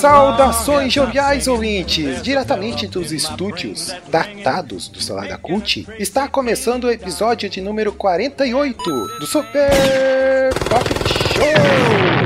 Saudações joviais ouvintes! Diretamente dos estúdios datados do Salada Cult, está começando o episódio de número 48 do Super Pocket Show!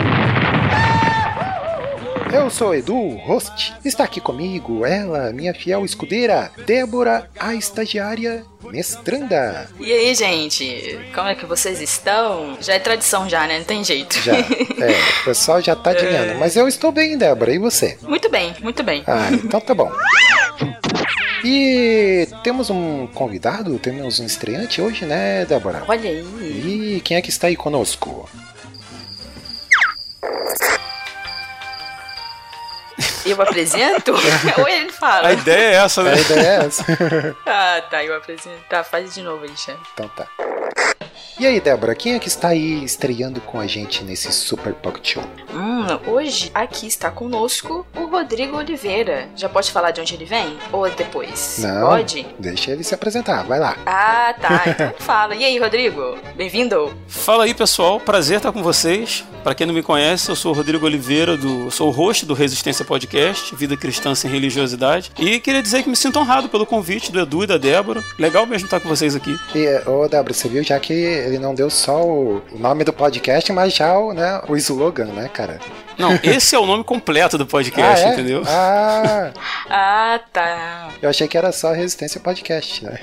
Eu sou Edu, host. Está aqui comigo ela, minha fiel escudeira, Débora, a estagiária mestranda. E aí, gente? Como é que vocês estão? Já é tradição já, né? Não tem jeito. Já, é, o pessoal já tá adivinhando. Mas eu estou bem, Débora, e você? Muito bem, muito bem. Ah, então tá bom. E temos um convidado, temos um estreante hoje, né, Débora? Olha aí. E quem é que está aí conosco? Eu apresento? Ou ele fala? A ideia é essa, né? A ideia é essa. Ah, tá, eu apresento. Tá, faz de novo aí, chefe. então tá. E aí, Débora, quem é que está aí estreando com a gente nesse Super Pocket Show? Hum, hoje aqui está conosco o Rodrigo Oliveira. Já pode falar de onde ele vem? Ou depois? Não. Pode? Deixa ele se apresentar, vai lá. Ah, tá. Então fala. E aí, Rodrigo? Bem-vindo. Fala aí, pessoal. Prazer estar com vocês. Pra quem não me conhece, eu sou o Rodrigo Oliveira, do, sou o host do Resistência Podcast, Vida Cristã Sem Religiosidade. E queria dizer que me sinto honrado pelo convite do Edu e da Débora. Legal mesmo estar com vocês aqui. E, ô, Débora, você viu já que ele não deu só o nome do podcast, mas já o, né, o slogan, né, cara? Não, esse é o nome completo do podcast, ah, é? entendeu? Ah, Ah, tá. eu achei que era só Resistência Podcast, né?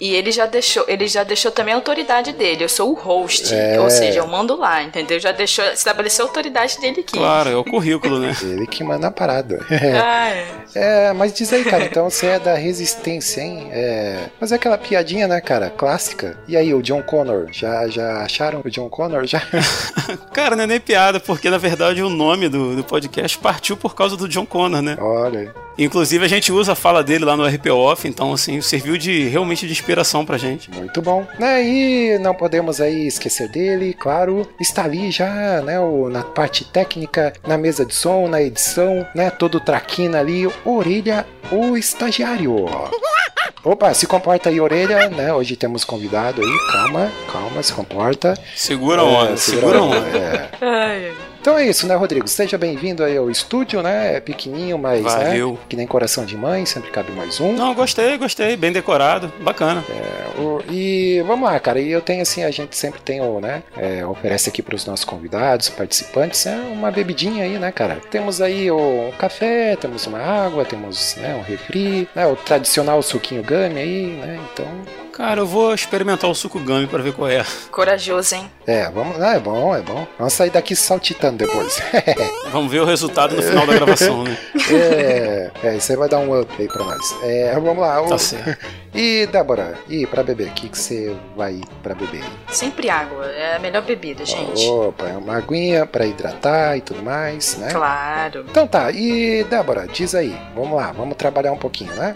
E ele já deixou, ele já deixou também a autoridade dele. Eu sou o host, É. ou seja, eu mando lá, entendeu? Já deixou, estabeleceu a autoridade dele aqui. Claro, é o currículo, né? Ele que manda a parada. Ah, é. É, mas diz aí, cara, então você é da Resistência, hein? É, mas é aquela piadinha, né, cara, clássica. E aí, o John Connor, já, já acharam o John Connor? Já? Cara, não é nem piada, porque na verdade o nome do, do podcast partiu por causa do John Connor, né? Olha, Inclusive a gente usa a fala dele lá no RP Off, então assim, serviu de realmente de inspiração pra gente. muito bom. Né, e não podemos aí esquecer dele, claro, está ali já, né, o, na parte técnica, na mesa de som, na edição, né, todo traquina ali, Orelha, o estagiário. Opa, se comporta aí, Orelha, né, hoje temos convidado aí, calma, calma, se comporta. Segura a onda, É, segura a onda. é. Então é isso, né, Rodrigo? Seja bem-vindo aí ao estúdio, né? É pequenininho, mas Valeu. né, que nem coração de mãe, sempre cabe mais um. Não, gostei, gostei, bem decorado, bacana. É, o- e vamos lá, cara. E eu tenho assim, a gente sempre tem o, né? é, oferece aqui para os nossos convidados, participantes, é uma bebidinha aí, né, cara? Temos aí o, um café, temos uma água, temos né, um refri, né, o tradicional suquinho gummy aí, né? Então, Cara, eu vou experimentar o suco gummy pra ver qual é. Corajoso, hein? é, vamos, ah, é bom, é bom. Vamos sair daqui saltitando depois. Vamos ver o resultado no final da gravação, né? é, é, isso aí vai dar um up aí pra nós. É, vamos lá. o- Tá certo. E Débora, e pra beber? O que, que você vai pra beber? Sempre água. É a melhor bebida, gente. Opa, é uma aguinha pra hidratar e tudo mais, né? Claro. Então tá, e Débora, diz aí, vamos lá, vamos trabalhar um pouquinho, né?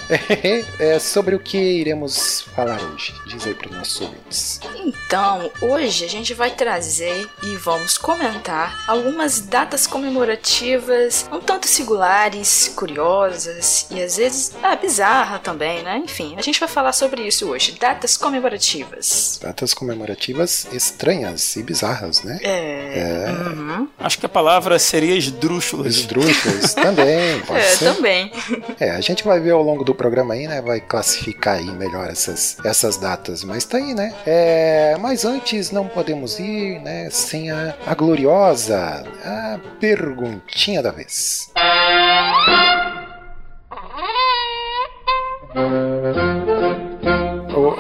é, sobre o que iremos falar hoje. Diz aí pros nossos ouvintes. Então, hoje a gente vai trazer e vamos comentar algumas datas comemorativas um tanto singulares, curiosas e às vezes ah, bizarra também, né? Enfim, a gente vai falar sobre isso hoje. Datas comemorativas. Datas comemorativas estranhas e bizarras, né? É. Uhum. Acho que a palavra seria esdrúxulas. Esdrúxulas também, pode É, ser. também. É, a gente vai ver ao longo do programa aí, né? Vai classificar aí melhor essas, essas datas, mas tá aí, né? É, mas antes não podemos ir, né? Sem a, a gloriosa, a perguntinha da vez.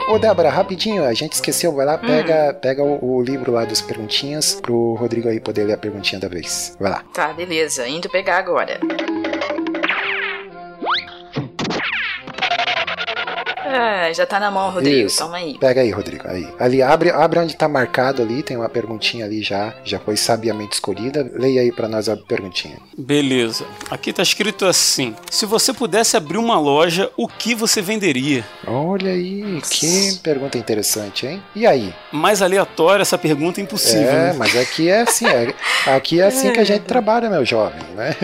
Ô, Débora, rapidinho, a gente esqueceu, vai lá, pega, pega o, o livro lá das perguntinhas pro Rodrigo aí poder ler a perguntinha da vez. Vai lá. Tá, beleza. Indo pegar agora. É, já tá na mão, Rodrigo. Isso. Toma aí. Pega aí, Rodrigo. Aí. Ali, abre, abre onde tá marcado ali, tem uma perguntinha ali já. Já foi sabiamente escolhida. Leia aí pra nós a perguntinha. Beleza. Aqui tá escrito assim: Se você pudesse abrir uma loja, o que você venderia? Olha aí, que pergunta interessante, hein? E aí? Mais aleatória essa pergunta é impossível. É, né? mas aqui é assim, é- aqui é assim que a gente trabalha, meu jovem, né?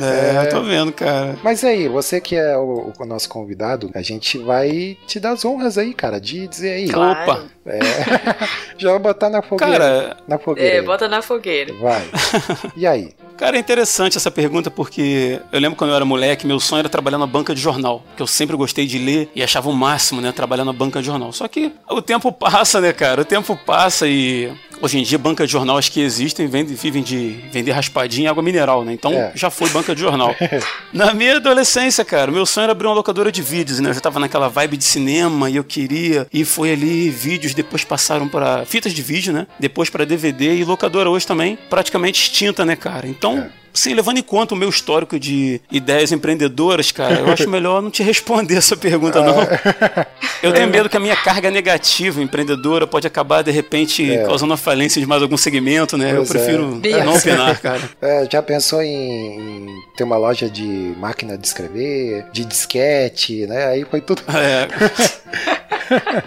É, eu tô vendo, cara. Mas aí, você que é o, o nosso convidado, a gente vai te dar as honras aí, cara, de dizer aí. Claro. Opa. É, já botar na fogueira. Cara, na fogueira. É, bota na fogueira. Vai. E aí? Cara, é interessante essa pergunta porque eu lembro quando eu era moleque, meu sonho era trabalhar na banca de jornal, que eu sempre gostei de ler e achava o máximo, né, trabalhar na banca de jornal. Só que o tempo passa, né, cara? O tempo passa e hoje em dia banca de jornal acho que existem, vendem, vivem de vender raspadinha e água mineral, né? Então É. já foi banca de jornal. na minha adolescência, cara, meu sonho era abrir uma locadora de vídeos, né? Eu já tava naquela vibe de cinema e eu queria e foi ali vídeos, depois passaram para fitas de vídeo, né? Depois para DVD e locadora hoje também praticamente extinta, né, cara? Então É. Sim, levando em conta o meu histórico de ideias empreendedoras, cara, eu acho melhor não te responder essa pergunta, não. Eu tenho medo que a minha carga negativa empreendedora pode acabar, de repente, É. causando a falência de mais algum segmento, né? Pois eu é. prefiro Deus. não opinar, cara. É, já pensou em, em ter uma loja de máquina de escrever, de disquete, né? Aí foi tudo. É.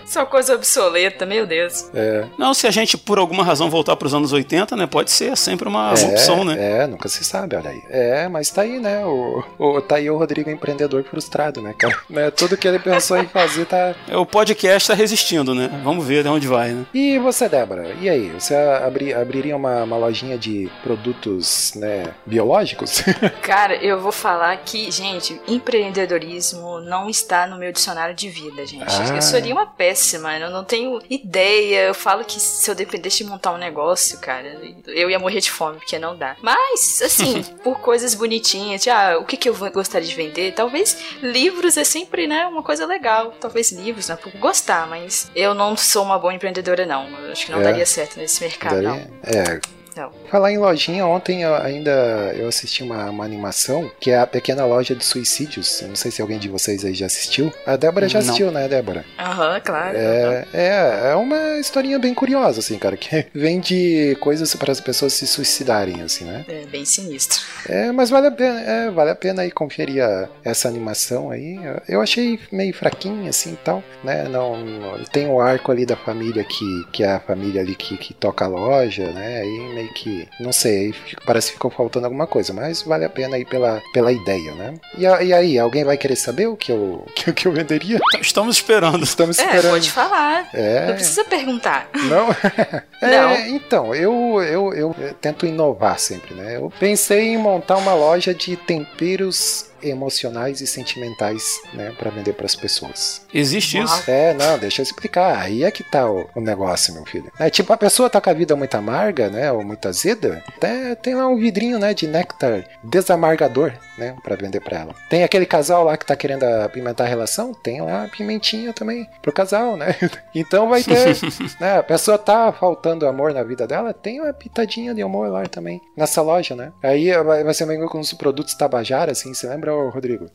Só coisa obsoleta, meu Deus. É, Não, se a gente, por alguma razão, voltar para os anos 80, né? Pode ser sempre uma é, opção, né? É, nunca se sabe, olha aí. É, mas tá aí, né? O, o, tá aí o Rodrigo empreendedor frustrado, né, cara? Né, tudo que ele pensou em fazer tá. É, O podcast tá resistindo, né? Vamos ver de onde vai, né? E você, Débora? E aí? Você abri, abriria uma, uma lojinha de produtos, né, biológicos? Cara, eu vou falar que, gente, empreendedorismo não está no meu dicionário de vida, gente. Ah. Eu seria uma péssima, eu não tenho ideia. Eu falo que se eu dependesse de montar um negócio, cara, eu ia morrer de fome, porque não dá. Mas, assim, por coisas bonitinhas, de, ah, o que, que eu vou- gostaria de vender? Talvez livros é sempre, né, uma coisa legal. Talvez livros, né, por gostar, mas eu não sou uma boa empreendedora, não. Eu acho que não É. daria certo nesse mercado, não. É, Não. Falar em lojinha, ontem eu ainda eu assisti uma, uma animação que é a Pequena Loja de Suicídios. Eu não sei se alguém de vocês aí já assistiu. A Débora já Não. assistiu, né, Débora? Aham, claro. É, é, é uma historinha bem curiosa, assim, cara, que vende coisas para as pessoas se suicidarem, assim, né? É bem sinistro. É, mas vale a pena, é, vale a pena aí conferir a- essa animação aí. Eu achei meio fraquinha, assim, e tal, né? Não, não- tem o arco ali da família que, que é a família ali que, que toca a loja, né? Aí que, não sei, parece que ficou faltando alguma coisa, mas vale a pena aí pela, pela ideia, né? E, e aí, alguém vai querer saber o que eu, que, que eu venderia? Estamos esperando. Estamos É, esperando. pode falar. É. Não precisa perguntar. Não? É, Não. então, eu, eu, eu tento inovar sempre, né? Eu pensei em montar uma loja de temperos emocionais e sentimentais, né, para vender para as pessoas. Existe isso? É, não, deixa eu explicar. Aí é que tá o, o negócio, meu filho. É tipo, a pessoa tá com a vida muito amarga, né, ou muito azeda, até tem lá um vidrinho, né, de néctar desamargador, né, para vender para ela. Tem aquele casal lá que tá querendo apimentar a relação, tem lá a pimentinha também pro casal, né? Então vai ter, né, a pessoa tá faltando amor na vida dela, tem uma pitadinha de amor lá também, nessa loja, né? Aí vai, ser meio com os produtos Tabajara, assim, você lembra, Rodrigo?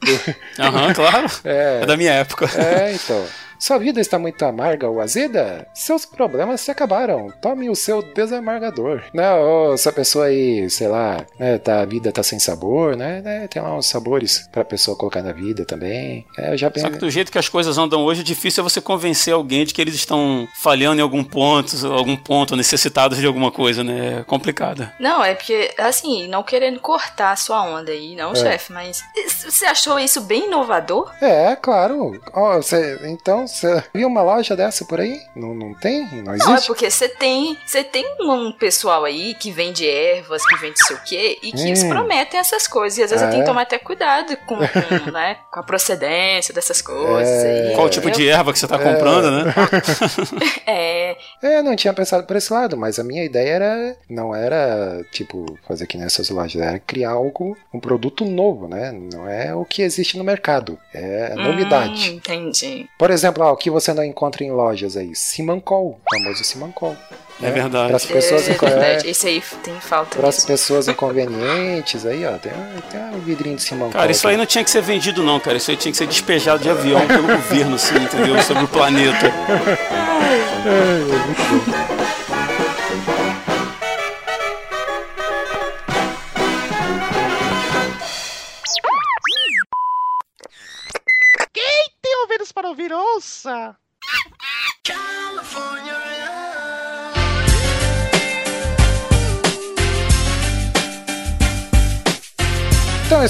Aham, claro. É, É da minha época. é, então. Sua vida está muito amarga ou azeda? Seus problemas se acabaram. Tome o seu desamargador. Né? Ou se a pessoa aí, sei lá, né, tá, a vida tá sem sabor, né? né, Tem lá uns sabores pra pessoa colocar na vida também. É, eu já Só que do jeito que as coisas andam hoje, difícil é você convencer alguém de que eles estão falhando em algum ponto, algum ponto, necessitados de alguma coisa, né? É complicado. Não, é porque, assim, não querendo cortar a sua onda aí, não, É. chefe, mas você achou isso bem inovador? É, claro. Ó, você- então, você viu uma loja dessa por aí? Não, não tem? Não Não, é existe? porque você tem, você tem um pessoal aí que vende ervas, que vende sei o quê, e que eles Hum. prometem essas coisas. E às vezes Ah, eu tenho que é? tomar até cuidado com, com, né, com a procedência dessas coisas. É. Qual tipo Eu- de erva que você tá comprando, né? É, É, não tinha pensado por esse lado, mas a minha ideia era não era tipo fazer que nessas lojas, era criar algo, um produto novo, né? Não é o que existe no mercado, é novidade. Hum, entendi. Por exemplo, ó, o que você não encontra em lojas aí, Simancol, o famoso Simancol. É verdade. Para as pessoas, é, verdade. Esse aí tem falta para as pessoas inconvenientes aí, ó, tem, um- tem um vidrinho de Simão. Cara, isso aí não tinha que ser vendido, não, cara. Isso aí tinha que ser despejado de avião pelo governo, assim, entendeu? Sobre o planeta. Tem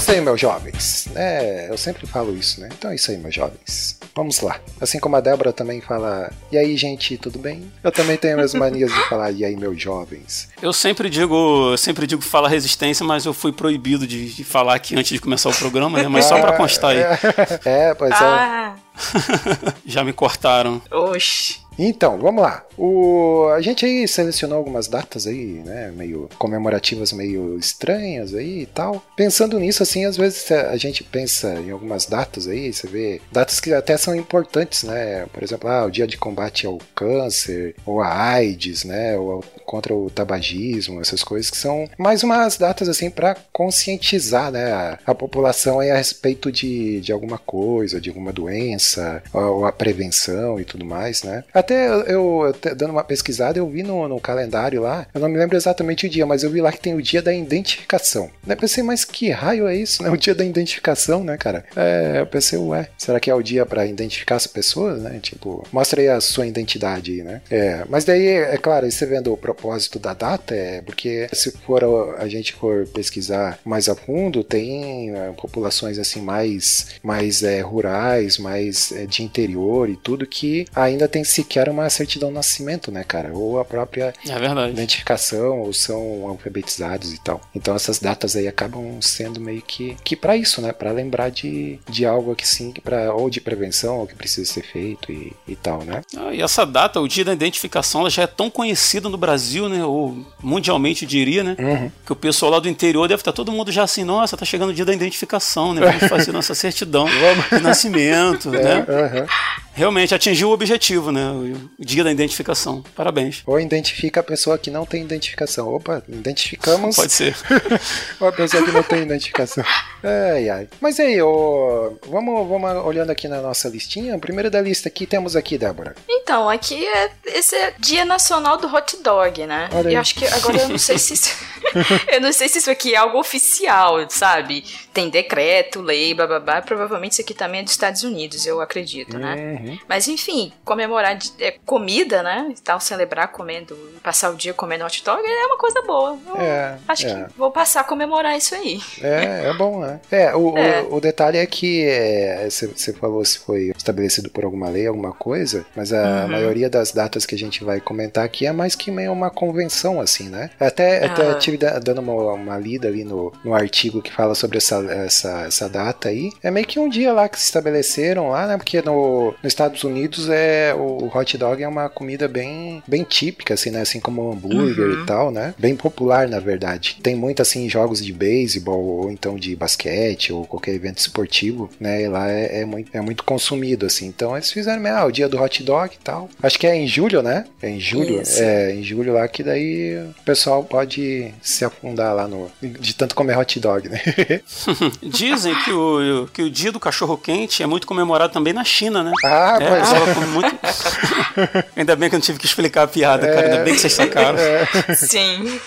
isso aí, meus jovens. É, eu sempre falo isso, né? Então é isso aí, meus jovens. Vamos lá. Assim como a Débora também fala, e aí, gente, tudo bem? Eu também tenho as manias de falar, e aí, meus jovens. Eu sempre digo, eu sempre digo fala resistência, mas eu fui proibido de, de falar aqui antes de começar o programa, né? Mas só pra constar aí. É, pois é. Ah, Já me cortaram. oxe. Então, vamos lá. O, a gente aí selecionou algumas datas aí, né, meio comemorativas, meio estranhas aí e tal. Pensando nisso, assim, às vezes a gente pensa em algumas datas aí, você vê datas que até são importantes, né? Por exemplo, ah, o dia de combate ao câncer, ou a AIDS, né, ou contra o tabagismo, essas coisas que são mais umas datas assim para conscientizar, né, a, população aí a respeito de, de alguma coisa, de alguma doença, ou a prevenção e tudo mais, né? Até eu, eu dando uma pesquisada, eu vi no, no calendário lá, eu não me lembro exatamente o dia, mas eu vi lá que tem o dia da identificação. Eu pensei, mas que raio é isso, né? O dia da identificação, né, cara? É, eu pensei, ué, será que é o dia para identificar as pessoas, né? Tipo, mostra aí a sua identidade né? É, mas daí, é claro, você vendo o propósito da data, é porque se for a, gente for pesquisar mais a fundo, tem é, populações assim mais, mais é, rurais, mais é, de interior e tudo que ainda tem sequer uma certidão de nascimento, né, cara? Ou a própria É identificação ou são alfabetizados e tal. Então essas datas aí acabam sendo meio que que para isso, né? Para lembrar de, de algo que sim, para ou de prevenção ou que precisa ser feito e, e tal, né? Ah, e essa data, o dia da identificação, ela já é tão conhecida no Brasil, né? Ou mundialmente eu diria, né? Uhum. Que o pessoal lá do interior deve estar todo mundo já assim, nossa, tá chegando o dia da identificação, né? Vamos fazer nossa certidão de nascimento, né? Aham. Realmente atingiu o objetivo, né? O dia da identificação. Parabéns. Ou identifica a pessoa que não tem identificação. Opa, identificamos Pode ser. uma pessoa que não tem identificação. Ai, ai. Mas aí, ô, vamos, vamos olhando aqui na nossa listinha. Primeiro da lista aqui temos aqui, Débora. Então, aqui é esse é Dia Nacional do Hot Dog, né? Olha aí. E acho que agora eu não sei se isso, eu não sei se isso aqui é algo oficial, sabe? Tem decreto, lei, bababá. Provavelmente isso aqui também é dos Estados Unidos, eu acredito, né? Uhum. Mas enfim, comemorar de- é, comida, né? E tal, celebrar comendo, passar o dia comendo hot dog é uma coisa boa. Eu É, acho é. que vou passar a comemorar isso aí. É, é bom, né? É, o, É. o, o detalhe é que você falou se foi estabelecido por alguma lei, alguma coisa, mas a Uhum. maioria das datas que a gente vai comentar aqui é mais que meio uma convenção, assim, né? Até, até Ah. tive da- dando uma, uma lida ali no, no artigo que fala sobre essa, essa, essa data aí. É meio que um dia lá que se estabeleceram lá, né? Porque no, nos Estados Unidos é o, hot dog é uma comida bem, bem típica, assim, né? Assim como o hambúrguer Uhum. e tal, né? Bem popular, na verdade. Tem muito, assim, jogos de beisebol ou então de basquete ou qualquer evento esportivo, né? E lá é, é muito, é muito consumido, assim. Então eles fizeram, ah, o dia do hot dog e tal. Acho que é em julho, né? É em julho. Isso. É, em julho lá que daí o pessoal pode se afundar lá no... De tanto comer hot dog, né? Dizem que o, que o dia do cachorro quente é muito comemorado também na China, né? ah, É, pois é. ela come muito. Ainda bem que eu não tive que explicar a piada, cara. Ainda bem que vocês sacaram. Sim.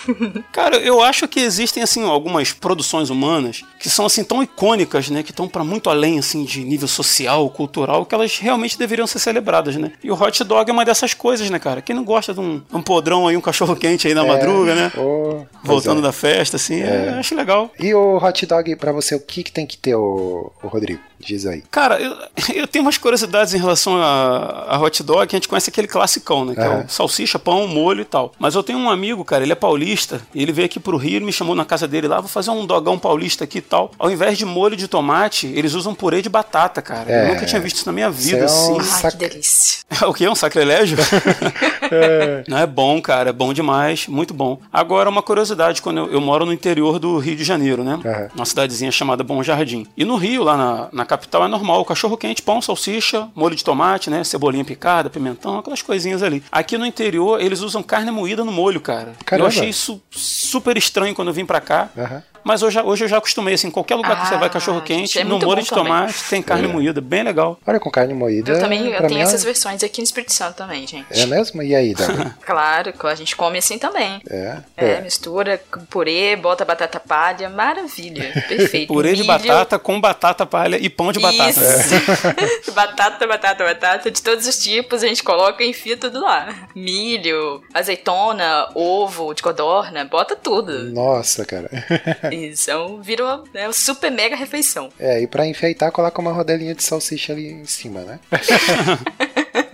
Cara, eu acho que existem assim algumas produções humanas que são assim tão icônicas, né, que estão para muito além assim de nível social, cultural, que elas realmente deveriam ser celebradas, né? E o hot dog é uma dessas coisas, né, cara? Quem não gosta de um, um podrão aí, um cachorro quente aí na madruga, né? Pois Voltando é. da festa, assim, é, acho legal. E o hot dog, pra você, o que, que tem que ter, o, Rodrigo? Diz aí. Cara, eu, eu tenho umas curiosidades em relação a, a hot dog, que a gente conhece aquele classicão, né? Que é o salsicha, pão, molho e tal. Mas eu tenho um amigo, cara, ele é paulista, e ele veio aqui pro Rio, me chamou na casa dele lá, vou fazer um dogão paulista aqui e tal. Ao invés de molho de tomate, eles usam purê de batata, cara. É. Eu nunca tinha visto isso na minha vida, Isso é um- assim. Ai, Sac- que delícia. o que? Um sacrilégio? Não é bom, cara, é bom demais, muito bom. Agora, uma curiosidade, quando eu, eu moro no interior do Rio de Janeiro, né? Uma cidadezinha chamada Bom Jardim. E no Rio, lá na, na capital, é normal, cachorro quente, pão, salsicha, molho de tomate, né? Cebolinha picada, pimentão, aquelas coisinhas ali. Aqui no interior, eles usam carne moída no molho, cara. Caramba. Eu achei isso super estranho quando eu vim pra cá. Aham. Mas hoje, hoje eu já acostumei, assim, qualquer lugar que você Ah, vai cachorro quente, gente, é no molho de também. tomate tem carne moída, bem legal. Olha, com carne moída. Eu também eu tenho mim, essas versões aqui no Espírito Santo também, gente. É mesmo? E aí, Davi? Claro, que a gente come assim também. É. É, mistura com purê, bota batata palha, maravilha, perfeito. Purê de Milho, batata com batata palha e pão de batata. Batata, batata, batata, de todos os tipos, a gente coloca e enfia tudo lá. Milho, azeitona, ovo de codorna, bota tudo. Nossa, cara. Isso, então vira uma né, uma super mega refeição. É, e pra enfeitar, coloca uma rodelinha de salsicha ali em cima, né?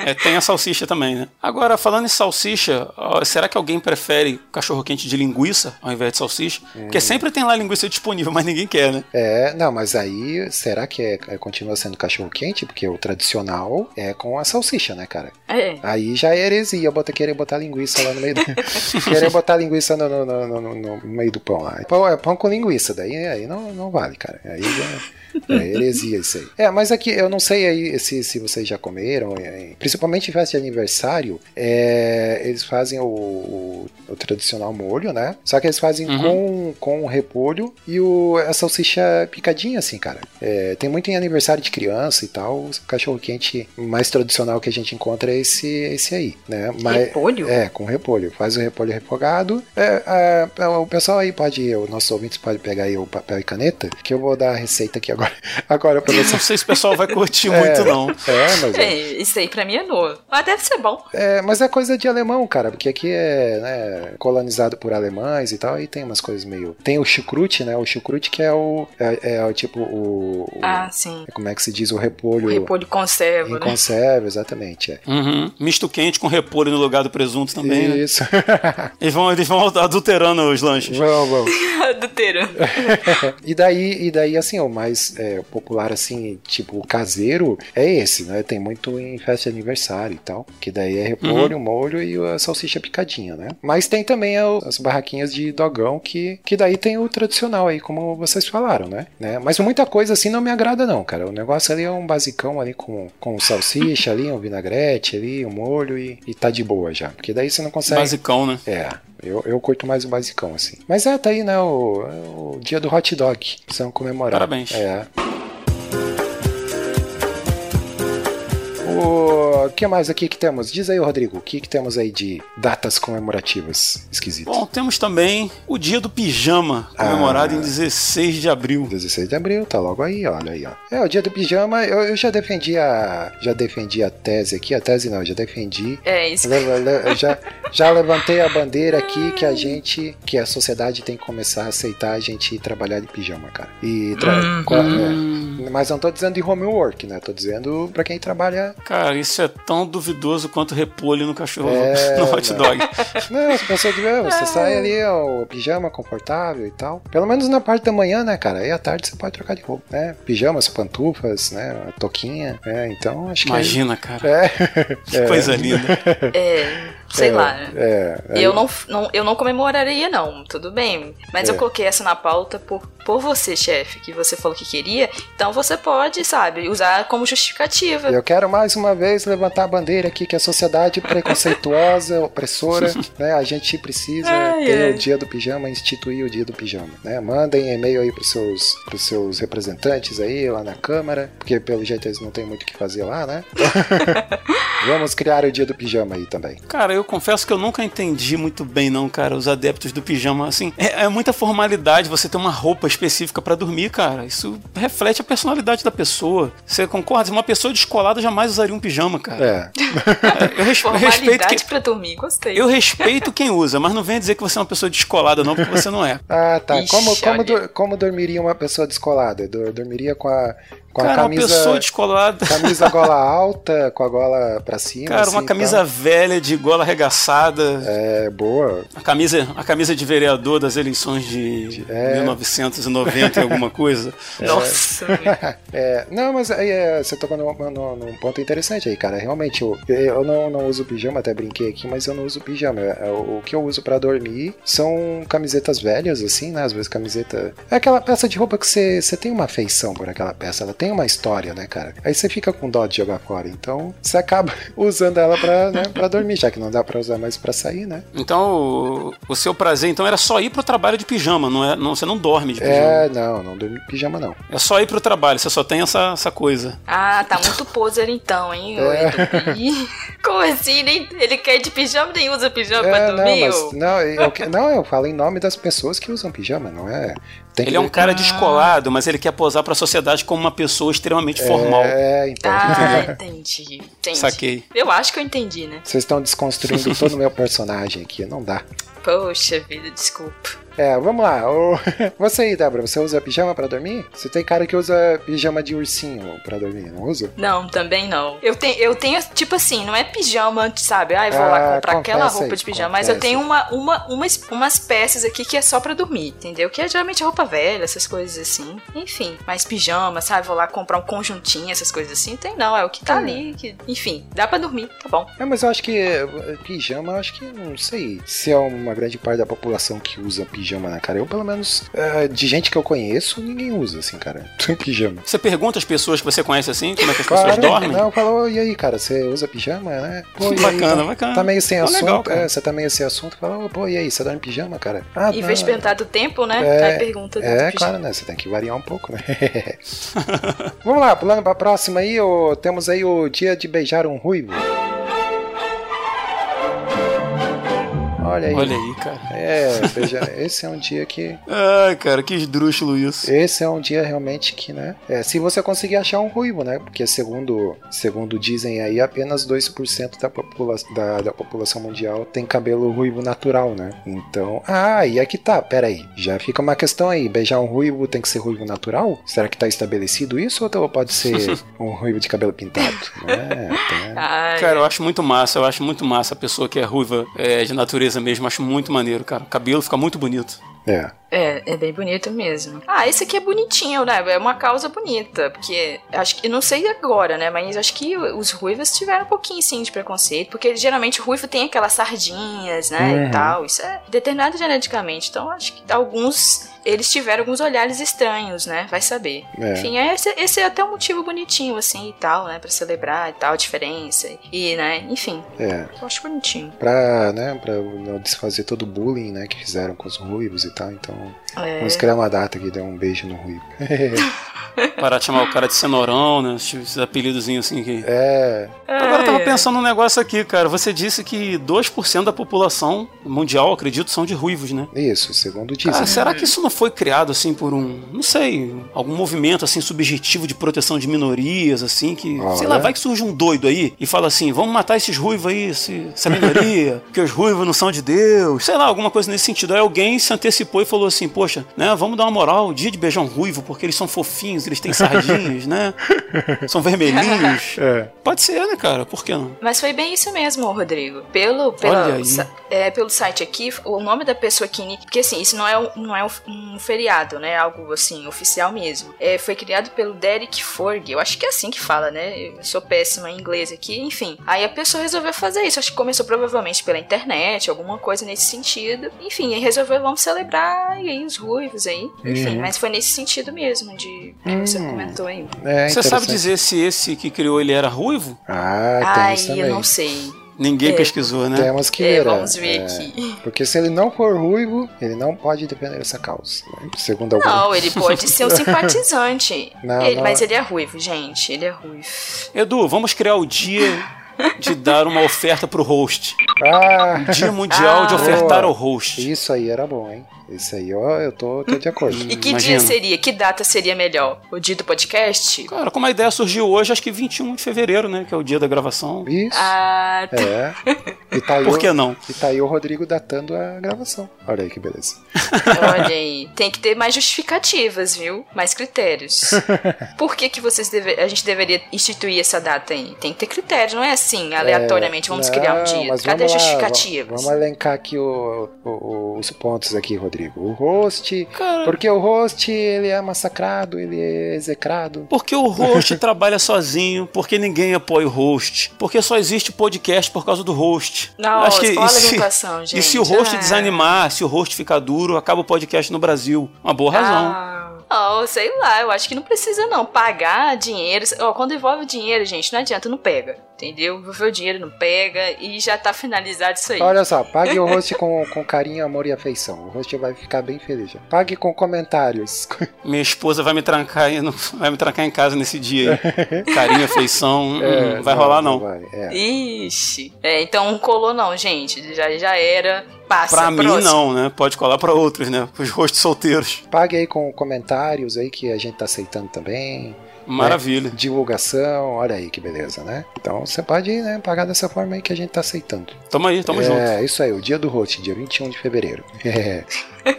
É, tem a salsicha também, né? Agora, falando em salsicha, ó, será que alguém prefere cachorro quente de linguiça ao invés de salsicha? Porque sempre tem lá linguiça disponível, mas ninguém quer, né? É, não, mas aí, será que é, é- continua sendo cachorro quente? Porque o tradicional é com a salsicha, né, cara? É. Aí já é heresia, bota querer botar linguiça lá no meio do... querer botar linguiça no, no- no- no- no- no meio do pão lá. Pão é pão com linguiça, daí aí não, não vale, cara. Aí já... É heresia isso aí. É, mas aqui eu não sei aí se, se vocês já comeram, é, principalmente em festa de aniversário, é, eles fazem o, o- o tradicional molho, né? Só que eles fazem com, com o repolho e o, a salsicha picadinha, assim, cara. É, tem muito em aniversário de criança e tal. O cachorro quente mais tradicional que a gente encontra é esse, esse aí, né? Repolho? É, com repolho. Faz o repolho refogado. É, é, o pessoal aí pode, os nossos ouvintes podem pegar aí o papel e caneta, que eu vou dar a receita aqui agora, agora pra Não vocês. sei se o pessoal vai curtir É. muito, não. É, mas é. É, isso aí pra mim é Mas deve ser bom. É, mas é coisa de alemão, cara, porque aqui é né, colonizado por alemães e tal, e tem umas coisas meio. Tem o chucrute, né? O chucrute que é o. É, é o tipo o. o- Ah, sim. Como é que se diz? O repolho. O repolho conserva, Em né? conserva, exatamente. É. Uhum. Misto quente com repolho no lugar do presunto também, né? Isso. Eles vão, eles vão adulterando os lanches. vamos, vamos. Adulterando. E daí, e daí, assim, o mais é, popular, assim, tipo, caseiro, é esse, né? Tem muito em festa de aniversário e tal. Que daí é repolho, molho e a salsicha picadinha, né? Mas tem também as barraquinhas de dogão, que, que daí tem o tradicional aí, como vocês falaram, né? né? Mas muita coisa assim não me agrada, não, cara. O negócio ali é um basicão ali com, com salsicha ali, um vinagrete ali, um molho e, e tá de boa já. Porque daí você não consegue. Basicão, né? É, eu, eu curto mais o basicão, assim. Mas é, tá aí, né, o, o dia do hot dog. Precisam comemorar. Parabéns. É. O que mais aqui que temos? Diz aí, Rodrigo, o que, que temos aí de datas comemorativas esquisitas? Bom, temos também o dia do pijama, comemorado Ah. em 16 de abril. 16 de abril, tá logo aí, olha aí, ó. É, o dia do pijama, eu, eu já defendi a. Já defendi a tese aqui, a tese não, eu já defendi É isso. Le- le- já, já levantei a bandeira aqui que a gente, que a sociedade tem que começar a aceitar a gente trabalhar de pijama, cara. E tra- Uhum. co- é. Mas não tô dizendo de homework, né? Tô dizendo pra quem trabalha. Cara, isso é tão duvidoso quanto repolho no cachorro, É, no hot né? dog. Não, as pessoas dizem, você sai ali, ó, o pijama confortável e tal. Pelo menos na parte da manhã, né, cara? Aí à tarde você pode trocar de roupa, né? Pijamas, pantufas, né? a Toquinha, né? Então acho que. Imagina, cara. É. Que coisa linda. É, sei é, lá. né? É. aí- Eu não, não, eu não comemoraria, não, tudo bem. Mas É. eu coloquei essa na pauta por, por você, chefe, que você falou que queria. Então você pode, sabe, usar como justificativa. Eu quero mais uma vez levantar a bandeira aqui que a sociedade preconceituosa, opressora, né? A gente precisa Ai, ter ai. o dia do pijama, instituir o dia do pijama, né? Mandem e-mail aí pros seus, pros seus representantes aí lá na Câmara, porque pelo jeito eles não têm muito o que fazer lá, né? Vamos criar o dia do pijama aí também. Cara, eu confesso que eu nunca entendi muito bem, não, cara, os adeptos do pijama. Assim, é, é muita formalidade você ter uma roupa específica pra dormir, cara. Isso reflete a personalidade da pessoa. Você concorda? Uma pessoa descolada jamais usaria um pijama, cara. É. Eu, res- eu respeito Formalidade quem, pra dormir, gostei. eu respeito quem usa, mas não venha dizer que você é uma pessoa descolada, não, porque você não é. Ah, tá. Ixi, como, como, dur- como dormiria uma pessoa descolada? Dormiria com a, Com cara, a camisa, uma pessoa descolada. camisa gola alta, com a gola pra cima. Cara, uma assim, camisa velha de gola arregaçada. É, boa. A camisa, a camisa de vereador das eleições de É. 1990 e alguma coisa. Nossa, É, não, mas aí é, você tocou num, num- num ponto interessante aí, cara. Realmente, eu, eu não, não uso pijama, até brinquei aqui, mas eu não uso pijama. É, O, o que eu uso pra dormir são camisetas velhas, assim, né? Às vezes camiseta. É aquela peça de roupa que você, você tem uma afeição por aquela peça, ela tem uma história, né, cara? Aí você fica com dó de jogar fora. Então você acaba usando ela pra, né, pra dormir, já que não dá pra usar mais pra sair, né? Então, o, o seu prazer então era só ir pro trabalho de pijama, não é? Não, você não dorme de pijama. É, não, não dormi de pijama, não. É só ir pro trabalho, você só tem essa, essa coisa. Ah, tá muito poser então, hein? É. Como assim? Nem, ele quer ir de pijama nem usa pijama pra É, não, dormir? mas, ô? não, eu, que- não, eu falo em nome das pessoas que usam pijama, não é? Tem que Ele é um cara descolado, mas ele quer posar pra sociedade como uma pessoa extremamente formal. É, então. Ah, entendi. entendi. Saquei. Eu acho que eu entendi, né? Vocês estão desconstruindo todo o meu personagem aqui, não dá. Poxa vida, desculpa. É, vamos lá. Você aí, Débora, você usa pijama pra dormir? Você tem cara que usa pijama de ursinho pra dormir, não usa? Não, também não. Eu tenho, eu tenho tipo assim, não é pijama, sabe? Ai, vou Ah, lá comprar aquela confessa roupa de pijama. Mas eu confessa. tenho uma, uma, umas, umas peças aqui que é só pra dormir, entendeu? Que é geralmente roupa velha, essas coisas assim. Enfim, mas pijama, sabe? Vou lá comprar um conjuntinho, essas coisas assim. Tem não, é o que tá ali. Que, enfim, dá pra dormir, tá bom. É, mas eu acho que pijama, eu acho que não sei se é uma grande parte da população que usa pijama na cara. Eu, pelo menos, eh, de gente que eu conheço, ninguém usa, assim, cara. pijama. Você pergunta às pessoas que você conhece assim, como é que as pessoas Claro, dormem? não, falou, e aí, cara, você usa pijama, né? Pô, e aí, Bacana, tá, bacana. Tá meio sem assunto, legal, cara. é, você tá meio sem assunto, fala, pô, e aí, você dorme em pijama, cara? Ah, não, vez perguntar do tempo, né? É, aí pergunta do É, pijama. claro, né? Você tem que variar um pouco, né? Vamos lá, pulando pra próxima aí, ô, temos aí o dia de beijar um ruivo. Olha aí. Olha aí, cara. É, beija, esse é um dia que. Ai, cara, que esdrúxulo isso. Esse é um dia realmente que, né? É, se você conseguir achar um ruivo, né? Porque segundo, segundo dizem aí, apenas 2% da, popula da, da população mundial tem cabelo ruivo natural, né? Então. Ah, e aqui tá, peraí. Já fica uma questão aí. Beijar um ruivo tem que ser ruivo natural? Será que tá estabelecido isso ou pode ser um ruivo de cabelo pintado? É, Ai, Cara, eu acho muito massa, eu acho muito massa a pessoa que é ruiva é, de natureza mesmo, acho muito maneiro, cara. O cabelo fica muito bonito. é. É, é bem bonito mesmo. Ah, esse aqui é bonitinho, né? É uma causa bonita, porque acho que, não sei agora, né? Mas acho que os ruivos tiveram um pouquinho sim de preconceito, porque geralmente o ruivo tem aquelas sardinhas, né? Uhum. E tal. Isso é determinado geneticamente. Então acho que alguns. Eles tiveram alguns olhares estranhos, né? Vai saber. É. Enfim, é esse, esse é até um motivo bonitinho, assim, e tal, né? Pra celebrar e tal, a diferença. E, né? Enfim, É. eu acho bonitinho. Pra, né, pra desfazer todo o bullying, né, que fizeram com os ruivos e tal. Então, É. vamos criar uma data que dê um beijo no ruivo. Parar de chamar o cara de cenourão, né? Esses apelidozinhos assim que. é. Agora eu tava ai. pensando num negócio aqui, cara. Você disse que 2% da população mundial, acredito, são de ruivos, né? Isso, segundo dizem. Cara, será que isso não foi criado assim por um, não sei, algum movimento assim subjetivo de proteção de minorias, assim, que, Olha. sei lá, vai que surge um doido aí e fala assim, vamos matar esses ruivos aí, esse- essa minoria, porque os ruivos não são de Deus, sei lá, alguma coisa nesse sentido. Aí alguém se antecipou e falou assim, poxa, né, vamos dar uma moral, dia de beijar um ruivo, porque eles são fofinhos, eles têm sardinhas, né, são vermelhinhos. É. Pode ser, né, cara, por que não? Mas foi bem isso mesmo, Rodrigo. Pelo, pela- Olha aí. sa- é, pelo site aqui, o nome da pessoa que. Porque assim, isso não é um, não é um, um feriado, né? Algo assim, oficial mesmo. É, foi criado pelo Derek Forg. Eu acho que é assim que fala, né? Eu sou péssima em inglês aqui, enfim. Aí a pessoa resolveu fazer isso. Acho que começou provavelmente pela internet, alguma coisa nesse sentido. Enfim, aí resolveu, vamos celebrar e aí os ruivos aí. Enfim, Uhum. mas foi nesse sentido mesmo, de que você Hum. comentou aí. É Você sabe dizer se esse que criou ele era ruivo? Ah, tem Ai, isso eu também. não sei. Ninguém É. pesquisou, né? Temos que É, ver. vamos é, ver é, aqui. Porque se ele não for ruivo, ele não pode defender essa causa. né? Segundo algum. Não, ele pode ser um simpatizante. Não, Ele- não. Mas ele é ruivo, gente. Ele é ruivo. Edu, vamos criar o dia de dar uma oferta pro host. Ah, Dia Mundial de Ah. ofertar Boa. ao host. isso aí era bom, hein? Isso aí, ó, eu tô, tô de acordo. E que Imagina. dia seria? Que data seria melhor? O dia do podcast? Cara, como a ideia surgiu hoje, acho que 21 de fevereiro, né? Que é o dia da gravação. Isso. Ah, tá. É. E tá aí Por o- que não? E tá aí o Rodrigo datando a gravação. Olha aí que beleza. Olha aí. Tem que ter mais justificativas, viu? Mais critérios. Por que, que vocês deve... a gente deveria instituir essa data aí? Tem que ter critério, não é assim, aleatoriamente, vamos Não, criar um dia. mas Lá, justificativas? Vamos elencar aqui o- o- os pontos aqui, Rodrigo. O host, Cara, porque o host ele é massacrado, ele é execrado. porque o host trabalha sozinho, porque ninguém apoia o host, porque só existe podcast por causa do host. Nossa, Acho que e se- limitação, gente? E se o host Ah. desanimar, se o host ficar duro, acaba o podcast no Brasil. Uma boa razão. Ah, oh, sei lá, eu acho que não precisa não pagar dinheiro. Ó, quando envolve dinheiro, gente, não adianta, não pega. Entendeu? Envolveu o dinheiro, não pega e já tá finalizado isso aí. Olha só, pague o host com, com carinho, amor e afeição. O host vai ficar bem feliz. já. Pague com comentários. Minha esposa vai me trancar, em- vai me trancar em casa nesse dia aí. Carinho, afeição, hum, É, não vai rolar não. vai, é. Ixi. É, então não colou não, gente. Já, já era. Passa, Pra mim próximo. não, né? Pode colar pra outros, né? Os hosts solteiros. Pague aí com comentários aí que a gente tá aceitando também. Maravilha. Divulgação, olha aí que beleza, né? Então você pode né, pagar dessa forma aí que a gente tá aceitando. Tamo aí, tamo junto. É, isso aí, o dia do host, dia 21 de fevereiro. É,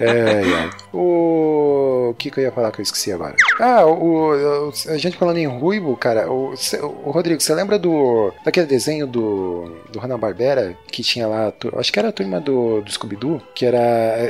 é, é. O... o que, que eu ia falar que eu esqueci agora? Ah, o, o- a gente falando em ruivo, cara, o, o Rodrigo, você lembra do daquele desenho do, do Hanna-Barbera que tinha lá, acho que era a turma do, do Scooby-Doo, que era,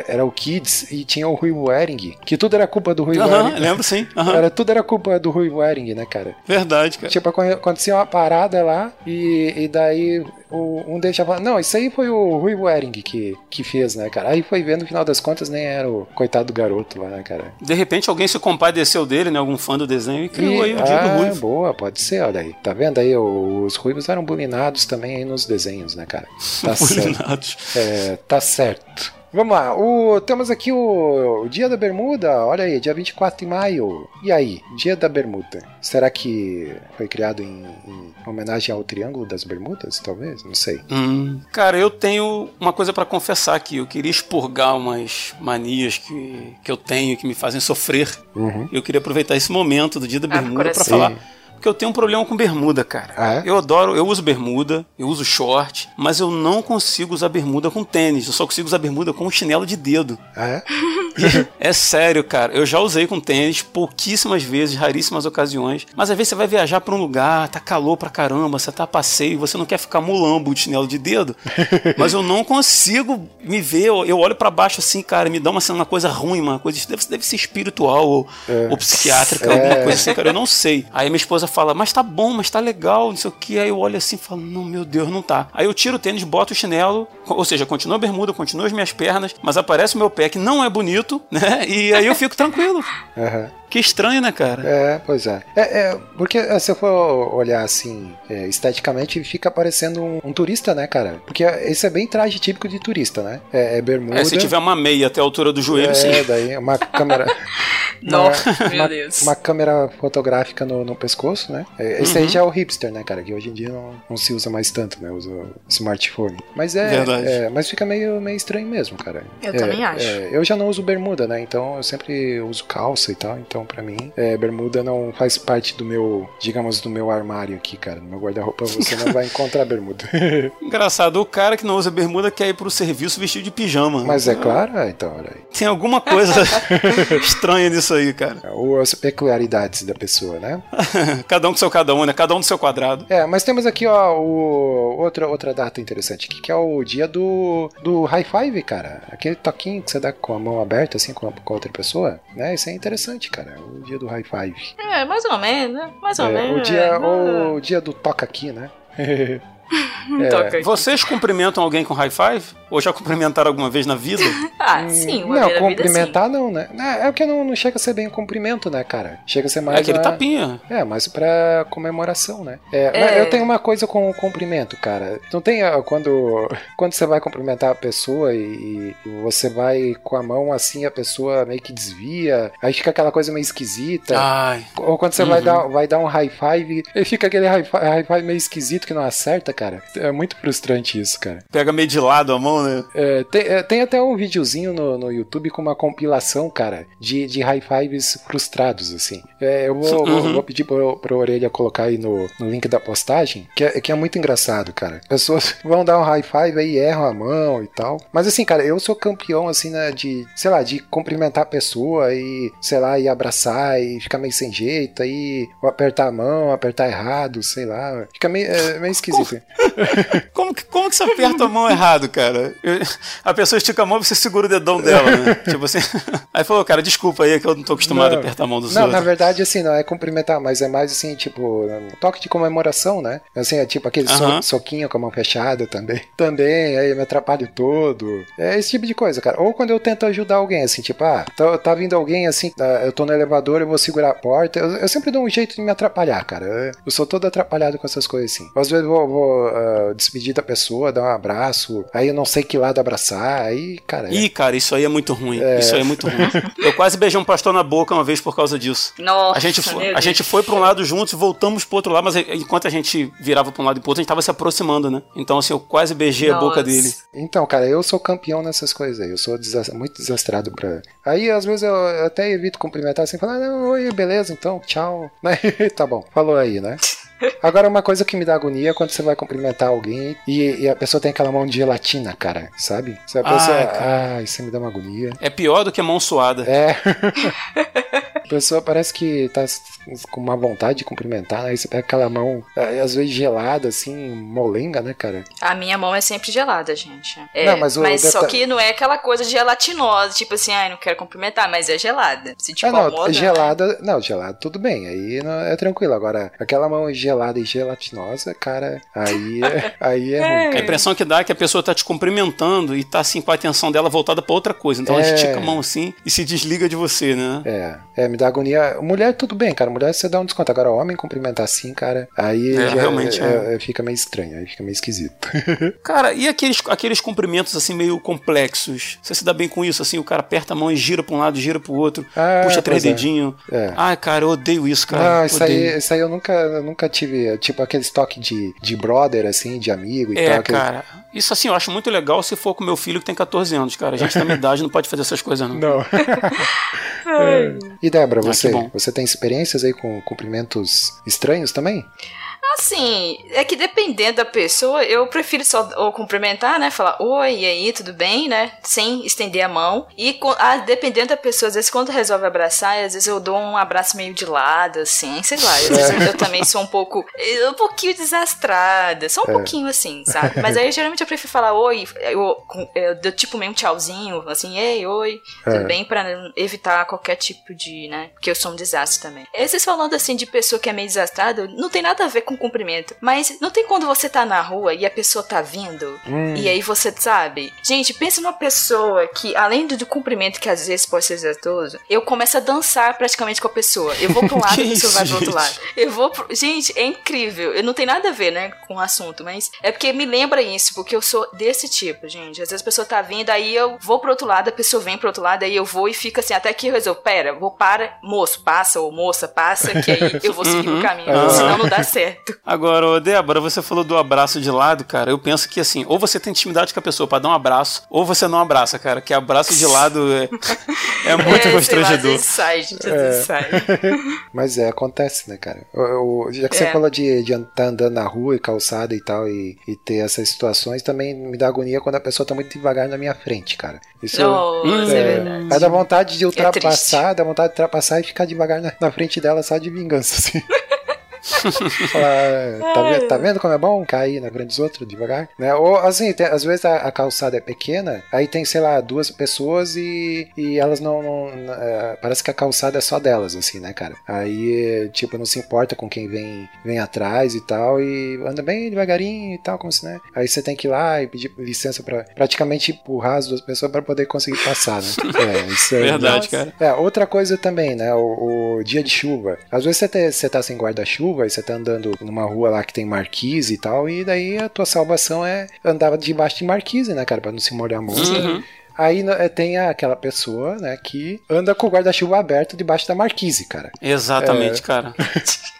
era o Kids e tinha o Ruivo Ering, que tudo era culpa do Ruivo Aham, Ering. lembro sim. Aham. Era, tudo era culpa do Ruivo Ering, né, cara? Verdade, cara. Tipo, aconte- acontecia uma parada lá e, e daí o- um deles já falava, não, isso aí foi o Rui Waring que, que fez, né, cara? Aí foi ver, no final das contas, nem era o coitado do garoto lá, né, cara? De repente alguém se compadeceu dele, né? Algum fã do desenho e criou aí o dia ah, do Ruivo. boa, pode ser, olha aí. Tá vendo aí? Os ruivos eram bulinados também aí nos desenhos, né, cara? Tá certo. Bulinados. É, tá certo. Vamos lá, o- temos aqui o, o Dia da Bermuda, olha aí, dia 24 de maio. E aí, Dia da Bermuda? Será que foi criado em, em homenagem ao Triângulo das Bermudas, talvez? Não sei. Hum. Cara, eu tenho uma coisa pra confessar aqui. Eu queria expurgar umas manias que, que eu tenho que me fazem sofrer. Uhum. Eu queria aproveitar esse momento do dia da Ah, bermuda pra coração. falar. Porque eu tenho um problema com bermuda, cara. Ah, é? Eu adoro, eu uso bermuda, eu uso short, mas eu não consigo usar bermuda com tênis. Eu só consigo usar bermuda com um chinelo de dedo. Ah, é? É sério, cara. Eu já usei com tênis pouquíssimas vezes, raríssimas ocasiões. Mas às vezes você vai viajar pra um lugar, tá calor pra caramba, você tá a passeio, você não quer ficar mulambo de chinelo de dedo. mas eu não consigo me ver. Eu, olho pra baixo assim, cara, me dá uma, uma coisa ruim, uma coisa. Deve, deve ser espiritual ou, ou psiquiátrica, alguma coisa assim, cara. Eu não sei. Aí minha esposa fala, mas tá bom, mas tá legal, não sei o que. Aí eu olho assim e falo, não, meu Deus, não tá. Aí eu tiro o tênis, boto o chinelo, ou seja, continua a bermuda, continua as minhas pernas, mas aparece o meu pé que não é bonito, né? E aí eu fico tranquilo. Aham. Que estranho, né, cara? É, pois é. É, é, porque é, se eu for olhar assim, é, esteticamente, fica parecendo um, um turista, né, cara? Porque esse é bem traje típico de turista, né? É, é bermuda. É, se tiver uma meia até a altura do joelho, sim. É, daí uma câmera. Nossa, uma, meu Deus. Uma câmera fotográfica no, no pescoço, né? É, Esse Uhum. aí já é o hipster, né, cara? Que hoje em dia não, não se usa mais tanto, né? Usa o smartphone. Mas é. Verdade. é, mas fica meio, meio estranho mesmo, cara. Eu É, também acho. é, eu já não uso bermuda, né? Então eu sempre uso calça e tal. Então pra mim, é, bermuda não faz parte do meu, digamos, do meu armário aqui, cara. No meu guarda-roupa você não vai encontrar bermuda. Engraçado, o cara que não usa bermuda quer ir pro serviço vestido de pijama. mas é claro, ah, então olha aí. Tem alguma coisa estranha nisso aí, cara. Ou as peculiaridades da pessoa, né? Cada um com seu cada um, né? Cada um do seu quadrado. É, mas temos aqui, ó, o, outra, outra data interessante aqui, que é o dia do, do high five, cara. Aquele toquinho que você dá com a mão aberta, assim, com a, com a outra pessoa, né? Isso é interessante, cara. O dia do high five. É, mais ou menos, né? Mais ou É, menos. o, dia, é. o dia do toca aqui, né? É. Vocês cumprimentam alguém com high five? Ou já cumprimentaram alguma vez na vida? Ah, sim, uma Não, na vida, cumprimentar não, né? É, é porque não, não chega a ser bem um cumprimento, né, cara? Chega a ser mais. É aquele uma- tapinha. É, mas pra comemoração, né? É, É. Eu tenho uma coisa com o cumprimento, cara. Não tem quando quando você vai cumprimentar a pessoa e, e você vai com a mão assim, a pessoa meio que desvia, aí fica aquela coisa meio esquisita. Ai. Ou quando você vai, Uhum. dar, vai dar um high five e fica aquele high five, high five meio esquisito que não acerta, cara. É muito frustrante isso, cara. Pega meio de lado a mão, né? É, tem, é, tem até um videozinho no, no YouTube com uma compilação, cara, de, de high fives frustrados, assim. É, eu vou, Uhum. vou, vou pedir pra, pra Orelha colocar aí no, no link da postagem, que é, que é muito engraçado, cara. Pessoas vão dar um high five aí, erram a mão e tal. Mas assim, cara, eu sou campeão, assim, né, de, sei lá, de cumprimentar a pessoa e, sei lá, e abraçar e ficar meio sem jeito, aí, apertar a mão, apertar errado, sei lá. Fica meio, é, meio esquisito. Como que, como que você aperta a mão errado, cara? Eu- a pessoa estica a mão e você segura o dedão dela, né? tipo assim. Aí falou, cara, desculpa aí que eu não tô acostumado Não. a apertar a mão dos Não, na outros. verdade, assim, não é cumprimentar, mas é mais assim, tipo, um toque de comemoração, né? Assim, é tipo aquele so- Aham. soquinho com a mão fechada também. Também, aí eu me atrapalho todo. É esse tipo de coisa, cara. Ou quando eu tento ajudar alguém, assim, tipo, ah, tá, tá vindo alguém assim, eu tô no elevador, eu vou segurar a porta. Eu, eu sempre dou um jeito de me atrapalhar, cara. Eu, eu sou todo atrapalhado com essas coisas, assim. Às vezes eu vou, vou, ah, despedir da pessoa, dar um abraço, aí eu não sei que lado abraçar, aí, cara. Ih, cara, isso aí é muito ruim. Isso aí é muito ruim. Eu quase beijei um pastor na boca uma vez por causa disso. Nossa, A gente, foi, a gente foi pra um lado juntos e voltamos pro outro lado, mas enquanto a gente virava pra um lado e pro outro, a gente tava se aproximando, né? Então, assim, eu quase beijei a boca Nossa. dele. Então, cara, eu sou campeão nessas coisas aí. Eu sou muito desastrado pra. Aí, às vezes, eu até evito cumprimentar assim, falar, não, oi, beleza, então, tchau. Né? tá bom, falou aí, né? Agora, uma coisa que me dá agonia é quando você vai cumprimentar alguém e, e a pessoa tem aquela mão de gelatina, cara, sabe? A Ah, cara. Ai, isso me dá uma agonia. É pior do que mão suada. É. a pessoa parece que tá com uma vontade de cumprimentar, né? aí você pega aquela mão, é, às vezes gelada, assim, molenga, né, cara? A minha mão é sempre gelada, gente. É, Não, mas mas o só que não é aquela coisa gelatinosa, tipo assim, ai, não quero cumprimentar, mas é gelada. Se te Ah, não, incomoda. né? gelada. Não, gelada tudo bem, aí não- é tranquilo. Agora, aquela mão gelada e gelatinosa, cara, aí é, aí é ruim. A impressão que dá é que a pessoa tá te cumprimentando e tá assim com a atenção dela voltada pra outra coisa. Então ela É. estica a mão assim e se desliga de você, né? É, é, me dá agonia. Mulher, tudo bem, cara. Mulher você dá um desconto. Agora, homem cumprimentar assim, cara, aí É, realmente, é- é- fica meio estranho, aí fica meio esquisito. Cara, e aqueles, aqueles cumprimentos assim meio complexos? Você se dá bem com isso? Assim, o cara aperta a mão e gira pra um lado, gira pro outro, Ah, puxa três é. dedinhos. É. Ai, cara, eu odeio isso, cara. Ah, isso aí, isso aí eu nunca, eu nunca tive, tipo, aqueles toques de, de brother, assim, de amigo e É, tal. aquele- cara. Isso assim, eu acho muito legal se for com meu filho que tem 14 anos, cara. A gente da minha idade não pode fazer essas coisas, não. Não. É. E Débora, Ah, você, bom. você tem experiências aí com cumprimentos estranhos também? Assim, é que dependendo da pessoa, eu prefiro só ou cumprimentar, né? Falar oi, e aí, tudo bem, né? Sem estender a mão. E co- ah, dependendo da pessoa, às vezes quando resolve abraçar, às vezes eu dou um abraço meio de lado, assim, sei lá. Às vezes eu também sou um pouco. Um pouquinho desastrada. Só um pouquinho assim, sabe? Mas aí geralmente eu prefiro falar oi, eu, eu dou tipo meio um tchauzinho, assim, ei, oi, É. tudo bem? Pra evitar qualquer tipo de, né? Porque eu sou um desastre também. Esses falando assim de pessoa que é meio desastrada, não tem nada a ver com cumprimento. Mas não tem quando você tá na rua e a pessoa tá vindo. Hum. E aí você sabe. Gente, pensa numa pessoa que, além do, do cumprimento, que às vezes pode ser desastroso, eu começo a dançar praticamente com a pessoa. Eu vou pra um lado e a pessoa vai pro outro lado. Eu vou pro... Gente, é incrível. Eu não tem nada a ver, né, com o assunto, mas é porque me lembra isso, porque eu sou desse tipo, gente. Às vezes a pessoa tá vindo, aí eu vou pro outro lado, a pessoa vem pro outro lado, aí eu vou e fica assim, até que eu resolvo, pera, vou para, moço, passa, ou moça, passa, que aí eu vou seguir Uhum. o caminho, Aham. senão não dá certo. Agora, ô, Débora, você falou do abraço de lado, cara. Eu penso que assim, ou você tem intimidade com a pessoa pra dar um abraço, ou você não abraça, cara. Que abraço de lado é, é muito é, lá, constrangedor. vezes sai, gente, vezes sai. Mas é, acontece, né, cara? Eu- eu- já que você É. falou de estar tá andando na rua e calçada e tal, e, e ter essas situações, também me dá agonia quando a pessoa tá muito devagar na minha frente, cara. Isso Nossa, é, é, verdade. Aí dá vontade de triste. ultrapassar, dá vontade de ultrapassar e ficar devagar na, na frente dela só de vingança, assim. Falar, tá, ve- tá vendo como é bom cair na dos outros devagar? Né? Ou assim, tem- às vezes a, a calçada é pequena, aí tem, sei lá, duas pessoas e, e elas não. não- é, parece que a calçada é só delas, assim, né, cara? Aí, tipo, não se importa com quem vem, vem atrás e tal, e anda bem devagarinho e tal, como se, né? Aí você tem que ir lá e pedir licença pra praticamente empurrar as duas pessoas pra poder conseguir passar, né? É, isso é, Verdade, cara. é, outra coisa também, né? O, o dia de chuva. Às vezes você, te- você tá sem guarda-chuva e você tá andando numa rua lá que tem marquise e tal, e daí a tua salvação é andar debaixo de marquise, né, cara? Pra não se molhar muito. Uhum. Aí né, tem aquela pessoa, né, que anda com o guarda-chuva aberto debaixo da marquise, cara. Exatamente, cara.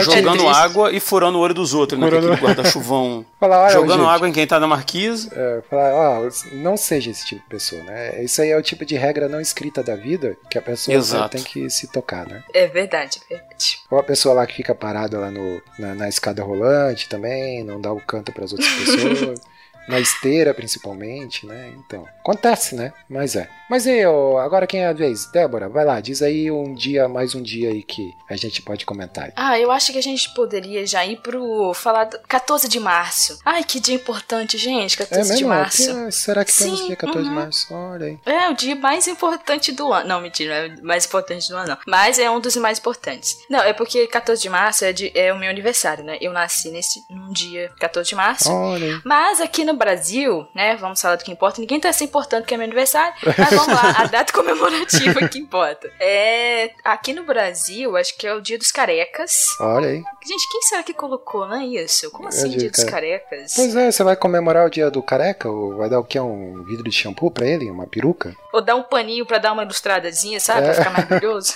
Jogando água e furando o olho dos outros, né? Furando- aquele guarda-chuvão. Jogando gente, água em quem tá na marquise. É, falar, ó, não seja esse tipo de pessoa, né? Isso aí é o tipo de regra não escrita da vida que a pessoa Exato. tem que se tocar, né? É verdade, é verdade. Ou a pessoa lá que fica parada lá no, na, na escada rolante também, não dá o canto para as outras pessoas. na esteira, principalmente, né? Então, acontece, né? Mas é. Mas ó, agora quem é a vez? Débora, vai lá, diz aí um dia, mais um dia aí que a gente pode comentar. aí. Ah, eu acho que a gente poderia já ir pro. falar do 14 de março. Ai, que dia importante, gente, 14 de março. Que- será que temos Sim, dia 14 de uhum. março? Olha aí. É o dia mais importante do ano. Não, mentira, não é o mais importante do ano, não. Mas é um dos mais importantes. Não, é porque 14 de março é, de- é o meu aniversário, né? Eu nasci nesse, num dia 14 de março. Olha aí. Mas aqui no Brasil, né? Vamos falar do que importa. Ninguém tá se importando que é meu aniversário. Mas vamos lá, a data comemorativa que importa. É. Aqui no Brasil, acho que é o dia dos carecas. Olha aí. Gente, quem será que colocou, não é isso? Como É assim, dia dia do dos care- carecas? Pois é, você vai comemorar o dia do careca? Ou vai dar o que? Um vidro de shampoo pra ele? Uma peruca? Ou dar um paninho pra dar uma ilustradazinha, sabe? Pra É. ficar mais brilhoso.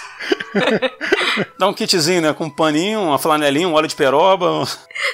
Dá um kitzinho, né? Com um paninho, uma flanelinha, um óleo de peroba.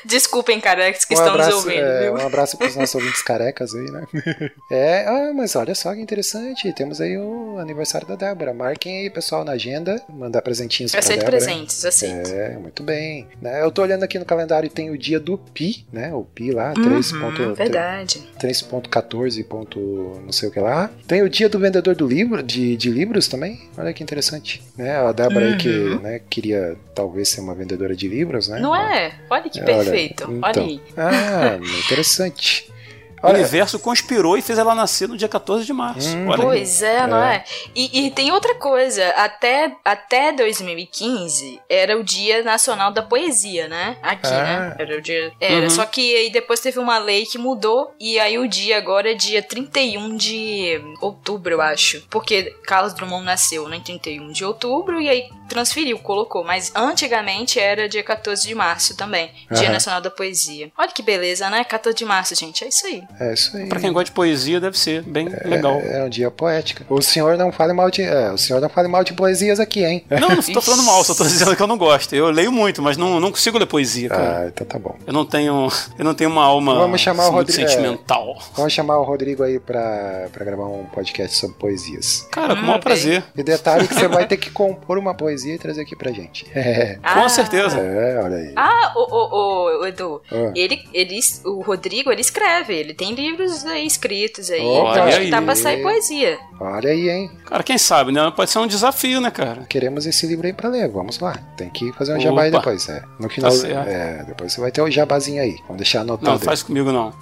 Desculpem, carecas que um estão abraço, nos ouvindo, é, viu? um abraço pros nossos ouvintes carecas aí, né? É, ah, mas olha só que interessante. Temos aí o aniversário da Débora. Marquem aí, pessoal, na agenda. Mandar presentinhos Eu pra aceito Débora. presentes, aceito. É, muito bem. Né, eu tô olhando aqui no calendário e tem o dia do Pi, né? O Pi lá, Uhum, 3. ponto- verdade. 3.14. ponto não sei o que lá. Tem o dia do vendedor do livro, de, de livros também. Olha que interessante. Né? A Débora aí que Uhum. né, queria talvez ser uma vendedora de livros, né? Não é? Olha que Olha, perfeito. Olha então. aí. Ah, interessante. O Olha, universo conspirou e fez ela nascer no dia 14 de março. Hum, aí. Pois é, não É. é? E, e tem outra coisa, até, até 2015 era o Dia Nacional da Poesia, né? Aqui, Ah. né? Era o dia. Era, Uhum. só que aí depois teve uma lei que mudou, e aí o dia agora é dia 31 de outubro, eu acho. Porque Carlos Drummond nasceu né, em 31 de outubro, e aí transferiu, colocou. Mas antigamente era dia 14 de março também. Dia. Nacional da Poesia. Olha que beleza, né? 14 de março, gente. É isso aí. É isso aí. Pra quem gosta de poesia, deve ser bem legal. É um dia poético. O senhor não fale mal de. é, o senhor não fale mal de poesias aqui, hein? Não, não tô falando mal, só tô dizendo que eu não gosto. Eu leio muito, mas não, não consigo ler poesia, cara. Ah, então tá bom. Eu não tenho, eu não tenho uma alma Vamos chamar o muito Rodrigo- é. sentimental. Vamos chamar o Rodrigo aí pra, pra gravar um podcast sobre poesias. Cara, com o Hum, maior prazer. E detalhe que você vai ter que compor uma poesia e trazer aqui pra gente. É, Com certeza. é olha aí. Ah, o, o, o, Edu, Ah. ele, ele, o Rodrigo, ele escreve, ele tem livros aí escritos aí, Olha então acho que dá pra sair poesia. Olha aí, hein? Cara, quem sabe, né? Pode ser um desafio, né, cara? Queremos esse livro aí pra ler. Vamos lá. Tem que fazer um jabá aí Opa. depois. É. No final. certo. é, depois você vai ter o jabazinho aí. Vamos deixar anotado. Não, aí. faz comigo não.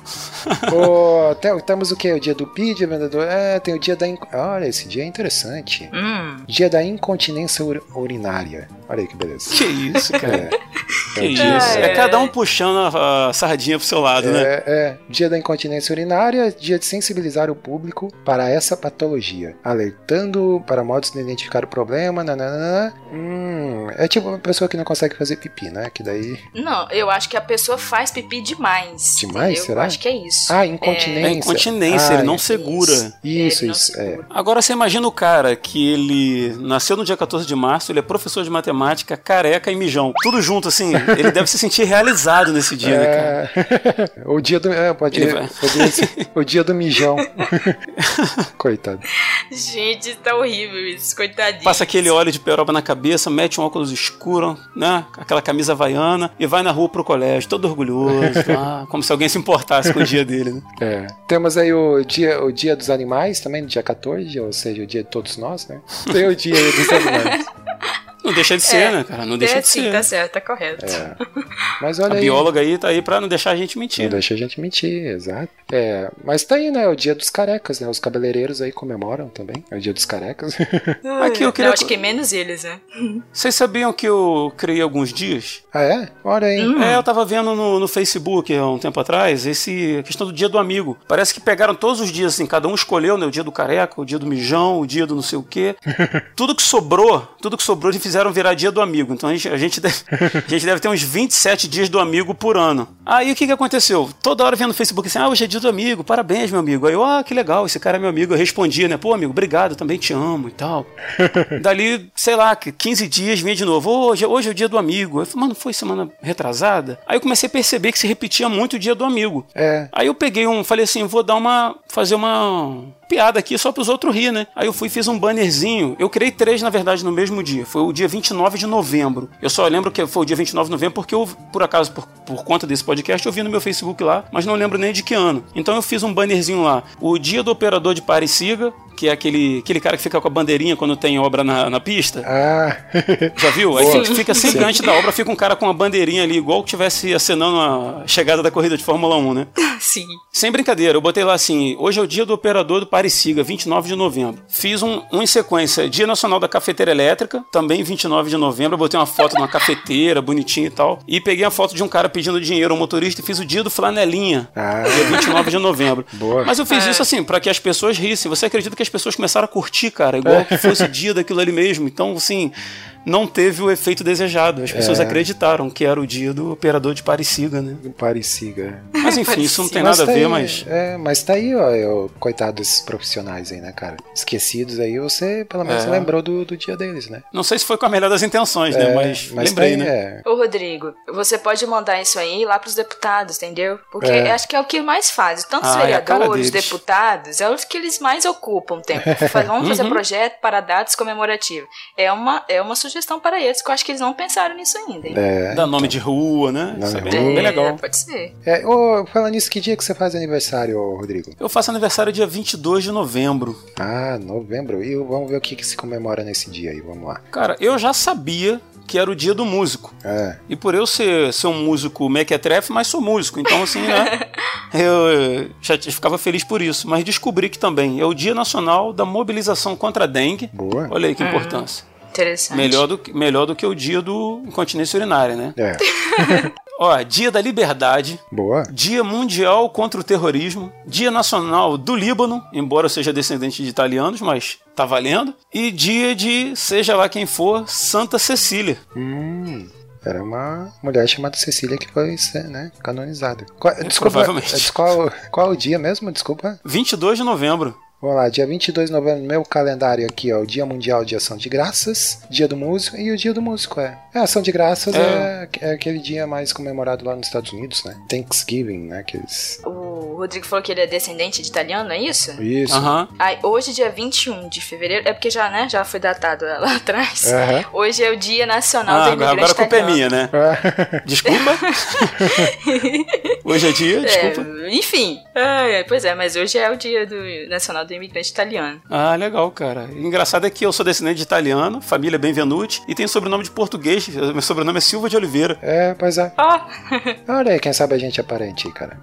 Ô, tem- temos o que? O dia do Pi, dia do vendedor. É, tem o dia da. inc- Olha, esse dia é interessante. Hum, Dia da incontinência ur- urinária. Olha aí que beleza. Que isso, cara. É, Que dia- isso. É. É cada um puxando a, a sardinha pro seu lado, né? É, é, dia da incontinência urinária, dia de sensibilizar o público para essa patologia, alertando para modos de identificar o problema, nananana. Hum, é tipo uma pessoa que não consegue fazer pipi, né? Que daí. não, eu acho que a pessoa faz pipi demais. Demais, entendeu? será? Eu acho que é isso. Ah, incontinência. É incontinência, Ah, ele não segura. Isso, Ele não isso. É. segura. Agora você imagina o cara que ele nasceu no dia 14 de março, ele é professor de matemática, careca e mijão. Tudo junto, assim. Ele deve se sentir realizado nesse dia, né, cara? É, o dia do. É, pode vai- o dia do mijão. Coitado. Gente, tá horrível isso, coitadinho. Passa aquele óleo de peroba na cabeça, mete um óculos escuro, né? Aquela camisa havaiana e vai na rua pro colégio, todo orgulhoso, ah, como se alguém se importasse com o dia dele, né? É. Temos aí o dia, o dia dos animais também, no dia 14, ou seja, o dia de todos nós, né? Tem o dia aí dos animais. Não deixa de ser, É, né, cara? Não deixa é, de sim, ser. tá certo, tá correto. É. Mas A olha aí. bióloga aí tá aí pra não deixar a gente mentir. Não né? deixa a gente mentir, exato. É, mas tá aí, né? O dia dos carecas, né? Os cabeleireiros aí comemoram também. É o dia dos carecas. Aqui eu queria. Não, acho que menos eles, né? Vocês sabiam que eu criei alguns dias? ah, é? Olha aí. Hum. É, eu tava vendo no, no Facebook há um tempo atrás esse a questão do dia do amigo. Parece que pegaram todos os dias, assim, cada um escolheu, né? O dia do careca, o dia do mijão, o dia do não sei o quê. tudo que sobrou, tudo que sobrou, eles fizeram virar dia do amigo. Então a gente, a gente, deve, a gente deve ter uns 27 dias do amigo por ano. Aí o que que aconteceu? Toda hora vendo no Facebook assim, ah, hoje é dia do amigo, parabéns, meu amigo. Aí eu, ah, que legal, esse cara é meu amigo. Eu respondia, né? Pô, amigo, obrigado, também te amo e tal. Dali, sei lá, 15 dias vinha de novo. Hoje, hoje é o dia do amigo. Eu falei, mano, foi semana retrasada? Aí eu comecei a perceber que se repetia muito o dia do amigo. É. Aí eu peguei um, falei assim, vou dar uma, fazer uma piada aqui só pros outros rir, né? Aí eu fui fiz um bannerzinho. Eu criei três, na verdade, no mesmo dia. Foi o dia 29 de novembro. Eu só lembro que foi o dia 29 de novembro porque eu, por acaso, por, por conta desse podcast, eu vi no meu Facebook lá, mas não lembro nem de que ano. Então eu fiz um bannerzinho lá. O dia do operador de Pareciga, que é aquele, aquele cara que fica com a bandeirinha quando tem obra na, na pista. Ah, Já viu? Aí fica, fica sempre antes da obra, fica um cara com uma bandeirinha ali, igual que tivesse acenando a chegada da corrida de Fórmula 1, né? Sim. Sem brincadeira, eu botei lá assim: hoje é o dia do operador do Pareciga, 29 de novembro. Fiz um, um em sequência: Dia Nacional da Cafeteira Elétrica, também 29 de novembro. Eu botei uma foto de uma cafeteira bonitinha e tal. E peguei a foto de um cara pedindo dinheiro ao motorista e fiz o dia do Flanelinha, Ah. dia 29 de novembro. Boa. Mas eu fiz isso assim, pra que as pessoas rissem. Você acredita que as pessoas começaram a curtir, cara, igual que fosse o dia daquilo ali mesmo. Então, assim. Não teve o efeito desejado. As pessoas É. acreditaram que era o dia do operador de Pareciga, né? Pareciga. Mas enfim, isso não tem Mas nada a tá ver, aí, mas. É, mas tá aí, ó, ó, coitado desses profissionais aí, né, cara? Esquecidos aí, você pelo menos É. lembrou do, do dia deles, né? Não sei se foi com a melhor das intenções, né? É, Mas, tá lembrei, aí, né? é. Ô, Rodrigo, você pode mandar isso aí lá pros deputados, entendeu? Porque É. acho que é o que mais faz. Tanto os Ah, é a vereadores, deputados, é os que eles mais ocupam tempo. Vamos fazer Uhum. projeto para datas comemorativas. É uma, é uma sugestão para eles, que eu acho que eles não pensaram nisso ainda. hein? É, Dá nome de rua, né? Nome Isso é bem, rua. bem legal. pode ser. é ô, falando nisso, que dia que você faz aniversário, Rodrigo? Eu faço aniversário dia 22 de novembro. Ah, novembro. E vamos ver o que, que se comemora nesse dia aí, vamos lá. Cara, eu já sabia que era o dia do músico. É, E por eu ser, ser um músico mequetrefe, mas sou músico. Então, assim, né? Eu já ficava feliz por isso. Mas descobri que também é o Dia Nacional da Mobilização contra a Dengue. boa. Olha aí que importância. Interessante. Melhor do, que- melhor do que o dia do incontinência urinária, né? É, Ó, Dia da Liberdade, boa. Dia Mundial contra o Terrorismo, Dia Nacional do Líbano, embora eu seja descendente de italianos, mas tá valendo, e dia de, seja lá quem for, Santa Cecília. Hum, era uma mulher chamada Cecília que foi né, canonizada. Qual, desculpa, provavelmente. é, qual, qual o dia mesmo? Desculpa. 22 de novembro. Vamos lá, dia 22 de novembro, no meu calendário aqui, ó, o Dia Mundial de Ação de Graças, Dia do Músico e o Dia do Músico, é. É, Ação de Graças é. É. é aquele dia mais comemorado lá nos Estados Unidos, né? Thanksgiving, né? Aqueles... O Rodrigo falou que ele é descendente de italiano, é isso? Isso. Aham. Ai, hoje, dia 21 de fevereiro, é porque já, né, já foi datado lá atrás. Aham. Hoje é o Dia Nacional Ah, do Imigrante agora a culpa é minha, né? É. Desculpa. Hoje é dia, desculpa. É, enfim. Ai, pois é, mas hoje é o dia do Nacional do Imigrante Italiano. Ah, legal, cara. Engraçado é que eu sou descendente de italiano, família Benvenuti, e tenho sobrenome de português. Meu sobrenome é Silva de Oliveira. É, pois é. Olha aí, quem sabe a gente é parente aí, cara.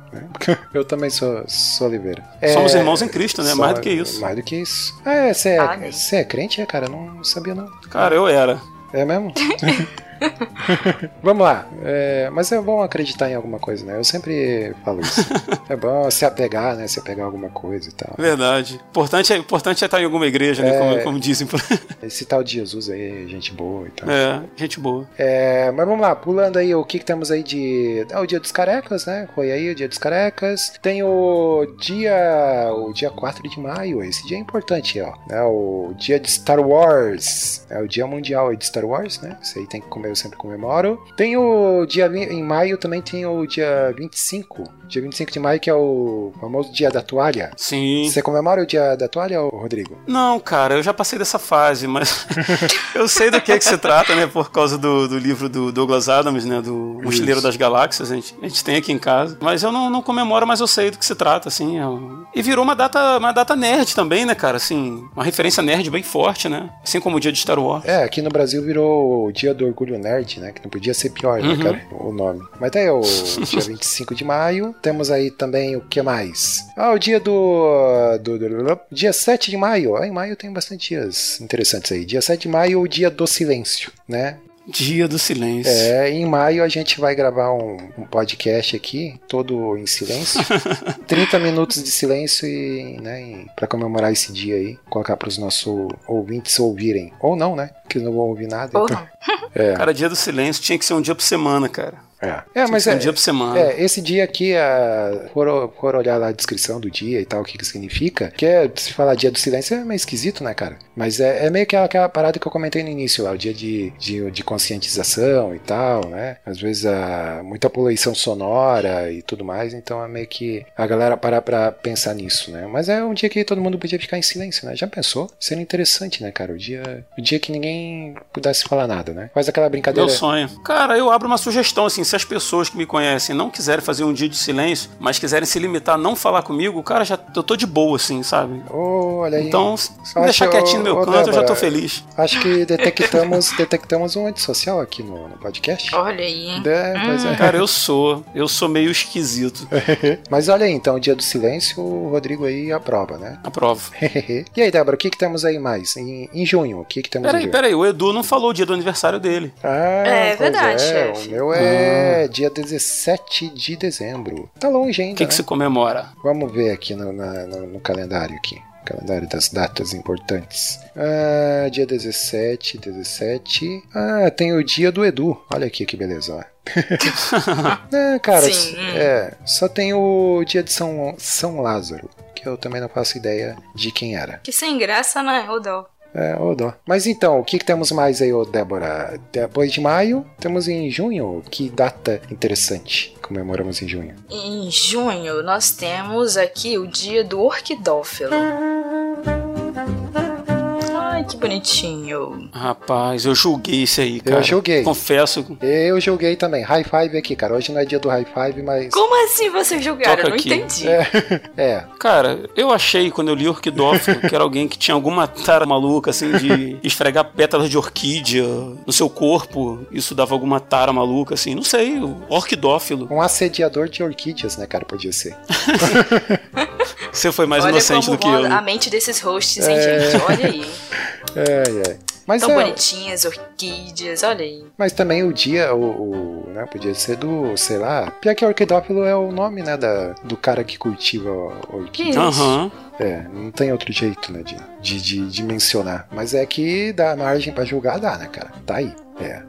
Eu também sou, sou Oliveira. É, Somos irmãos em Cristo, né? só- Mais do que isso. Mais do que isso. É, você é, Amém. você é crente, é, cara? Não sabia, não. Cara, eu era. É mesmo? Vamos lá. É, mas é bom acreditar em alguma coisa, né? Eu sempre falo isso. É bom se apegar, né? Se apegar a alguma coisa e tal. Verdade. Importante é, importante é estar em alguma igreja, né? É. Como, como dizem por aí. Esse tal de Jesus aí, gente boa e tal. É, gente boa. É, mas vamos lá, pulando aí, o que, que temos aí de. Ah, o dia dos carecas, né? Foi aí o dia dos carecas. Tem o dia. O dia 4 de maio, esse dia é importante, ó. É o dia de Star Wars. É o dia mundial aí de Star Wars, né? Isso aí tem que comer, eu sempre comemoro. Tem o dia. Em maio também tem o dia 25. Dia 25 de maio, que é o famoso dia da toalha. Sim. Você comemora o dia da toalha, Rodrigo? Não, cara, eu já passei dessa fase, mas eu sei do que, é que se trata, né? Por causa do, do livro do Douglas Adams, né? Do Mochileiro das Galáxias, a gente, a gente tem aqui em casa. Mas eu não, não comemoro, mas eu sei do que se trata, assim. é um- E virou uma data, uma data nerd também, né, cara? Assim, uma referência nerd bem forte, né? Assim como o dia de Star Wars. É, aqui no Brasil virou o Dia do Orgulho Nerd, né? Que não podia ser pior, né, Uhum. cara? O nome. Mas tá aí, o dia 25 de maio. Temos aí também o que mais? Ah, o dia do. do, do- do- dia 7 de maio. Ah, em maio tem bastante dias interessantes aí. Dia 7 de maio, o dia do silêncio, né? Dia do silêncio. É, em maio a gente vai gravar um, um podcast aqui, todo em silêncio. 30 minutos de silêncio e, né, para comemorar esse dia aí, colocar para os nossos ouvintes ouvirem. Ou não, né? Que não vão ouvir nada. então-. É. Cara, dia do silêncio tinha que ser um dia por semana, cara. É, é mas é, um dia por semana. É, esse dia aqui, a, for, for olhar lá a descrição do dia e tal, o que que significa, que é, se falar dia do silêncio é meio esquisito, né, cara? Mas é, é meio que aquela, aquela parada que eu comentei no início lá, o dia de, de, de conscientização e tal, né? Às vezes a, muita poluição sonora e tudo mais, então é meio que a galera parar pra pensar nisso, né? Mas é um dia que todo mundo podia ficar em silêncio, né? Já pensou? Seria interessante, né, cara? O dia, o dia que ninguém pudesse falar nada, né? Faz aquela brincadeira. Meu sonho. Cara, eu abro uma sugestão, assim, se as pessoas que me conhecem não quiserem fazer um dia de silêncio, mas quiserem se limitar a não falar comigo, cara, já eu tô de boa, assim, sabe? Ô, olha aí. Então, se me Acho- deixar quietinho no meu canto, eu já tô Débora, feliz. Acho que detectamos, detectamos um antissocial aqui no, no podcast. Olha aí, hein? É, pois é. Cara, eu sou. Eu sou meio esquisito. Mas olha aí, então, o dia do silêncio, o Rodrigo aí aprova, né? Aprovo. e aí, Débora, o que, que temos aí mais? Em, em junho, o que, que temos em Peraí, peraí, o Edu não falou o dia do aniversário dele. Ah, É pois verdade, é, chefe. O meu é dia 17 de dezembro. Tá longe ainda, O que, que né? se comemora? Vamos ver aqui no, na- no- no calendário aqui. Calendário das datas importantes. Ah, dia 17, 17. Ah, tem o dia do Edu. Olha aqui que beleza, ó. ah, cara, Sim. é, só tem o dia de São, São Lázaro, que eu também não faço ideia de quem era. Que sem graça, né, Rodol? É, ô dó. Mas então, o que, que temos mais aí, ô Débora? Depois de maio, temos em junho. Que data interessante comemoramos em junho. Em junho, nós temos aqui o dia do orquidófilo. Que bonitinho. Rapaz, eu julguei isso aí, cara. julguei. Confesso. Eu julguei também. High five aqui, cara. Hoje não é dia do high five, mas. Como assim vocês julgaram? Toca Eu não aqui. entendi. É. Cara, eu achei quando eu li Orquidófilo que era alguém que tinha alguma tara maluca, assim, de esfregar pétalas de orquídea no seu corpo. Isso dava alguma tara maluca, assim. Não sei, Orquidófilo. Um assediador de orquídeas, né, cara? Podia ser. Você foi mais Olha inocente do que eu. né? a mente desses hosts, hein, É. gente? Olha aí. É, é. Mas, Tão é, bonitinhas, orquídeas, olha aí. mas também o dia, o, o, né, podia ser do, sei lá. Pior que orquidófilo é o nome, né, da, do cara que cultiva orquídea. Que isso? Aham. É, não tem outro jeito, né, de, de, de, de mencionar. Mas é que dá margem pra julgar, dá, né, cara? Tá aí. É.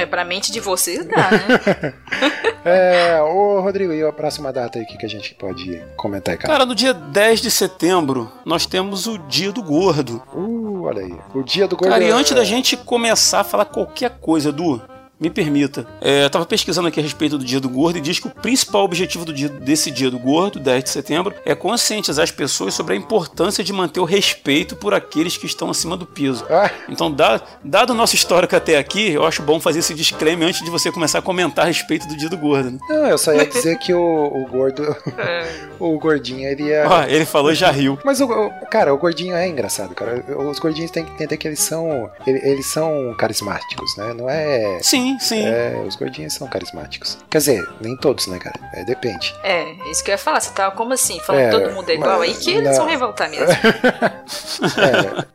É, pra mente de vocês dá, né? É, ô Rodrigo, e a próxima data aí que, que a gente pode comentar aí, cara? Cara, no dia 10 de setembro, nós temos o Dia do Gordo. Uh, olha aí. O dia do gordo. Cara, e é- antes da gente começar a falar qualquer coisa, Edu, me permita. É, eu tava pesquisando aqui a respeito do Dia do Gordo e diz que o principal objetivo do dia, desse Dia do Gordo, 10 de setembro, é conscientizar as pessoas sobre a importância de manter o respeito por aqueles que estão acima do peso. Ah, Então, da- dado o nosso histórico até aqui, eu acho bom fazer esse disclaimer antes de você começar a comentar a respeito do Dia do Gordo. Né? não, eu só ia dizer que o, o gordo. É. o gordinho, ele é. Ó, ele falou e já riu. Mas o, o- cara, o gordinho é engraçado, cara. Os gordinhos têm que entender que eles são. ele- Eles são carismáticos, né? Não é. Sim, sim. É, os gordinhos são carismáticos. Quer dizer, nem todos, né, cara? É, depende. É, isso que eu ia falar. Você tava como assim? Falando É, que todo mundo é igual aí, que eles não. vão revoltar mesmo.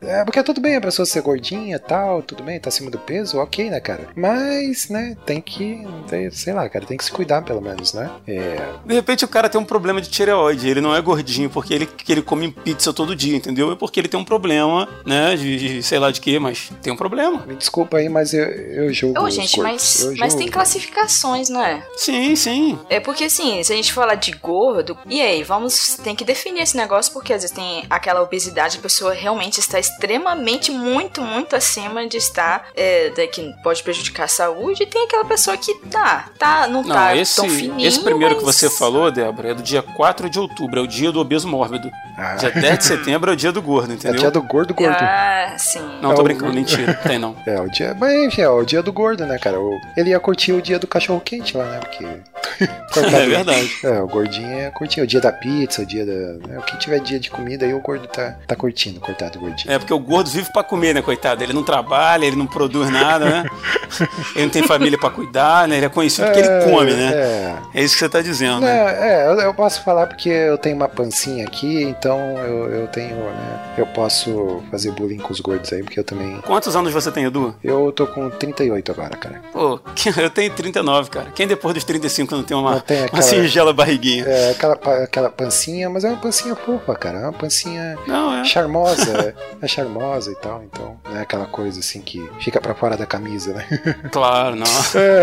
É, é, porque tudo bem a pessoa ser gordinha tal, tudo bem, tá acima do peso, ok, né, cara? Mas, né, tem que. tem- sei lá, cara, tem que se cuidar pelo menos, né? É. De repente o cara tem um problema de tireoide. Ele não é gordinho porque ele, que ele come pizza todo dia, entendeu? É porque ele tem um problema, né? De, de sei lá de quê, mas tem um problema. Me desculpa aí, mas eu, eu julgo. Ô, os gente. Mas, Eu mas tem classificações, não é? Sim, sim. É porque assim, se a gente falar de gordo, e aí, vamos, tem que definir esse negócio, porque às vezes tem aquela obesidade, a pessoa realmente está extremamente, muito, muito acima de estar, é, da- que pode prejudicar a saúde, e tem aquela pessoa que tá, tá não, Não, tá esse, tão fininho, esse primeiro que mas- você falou, Débora, é do dia 4 de outubro, é o dia do obeso mórbido. Ah, Dia 10 de setembro é o dia do gordo, é entendeu? o dia do gordo gordo. Ah, sim. Não, É tô o- brincando, mentira, tem não. É, o dia. Mas enfim, é o dia do gordo, né, cara? O- Ele ia curtir o dia do cachorro quente lá, né? Porque. É verdade. É, o gordinho ia curtir o dia da pizza, o dia da. né, o que tiver dia de comida aí, o gordo tá, tá curtindo, coitado do gordinho. É porque o gordo vive pra comer, né, coitado? Ele não trabalha, ele não produz nada, né? ele não tem família pra cuidar, né? Ele é conhecido porque ele come, né? É. É isso que você tá dizendo, Não, né? é, eu, eu posso falar porque eu tenho uma pancinha aqui, então eu, eu tenho, né? Eu posso fazer bullying com os gordos aí, porque eu também. Quantos anos você tem, Edu? Eu tô com 38 agora, cara. Pô, eu tenho 39, cara. Quem depois dos 35 não tem uma, Não tem uma aquela- singela barriguinha? É aquela, pa- aquela pancinha, mas é uma pancinha fofa, cara. É uma pancinha Não, é. charmosa. é charmosa e tal, então não é aquela coisa assim que fica pra fora da camisa, né? Claro, não.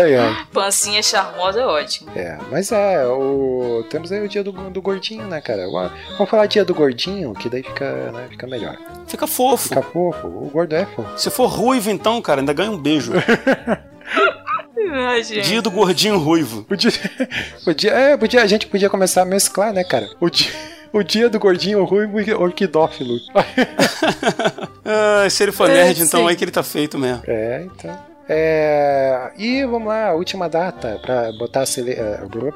Ai, ai. Pancinha charmosa é ótimo. É, mas é, o... temos aí o dia do, do gordinho, né, cara? Vamos falar dia do gordinho, que daí fica, né, fica melhor. Fica fofo. Fica fofo, o gordo é fofo. Se for ruivo, então, cara, ainda ganha um beijo. Ai. Dia do gordinho ruivo. O dia, o dia, é, podia, a gente podia começar a mesclar, né, cara? O dia, o dia do gordinho ruivo e orquidófilo. Ah, se ele for É, nerd, então sim. aí que ele tá feito mesmo. É, então. É, e vamos lá, última data pra botar a cele,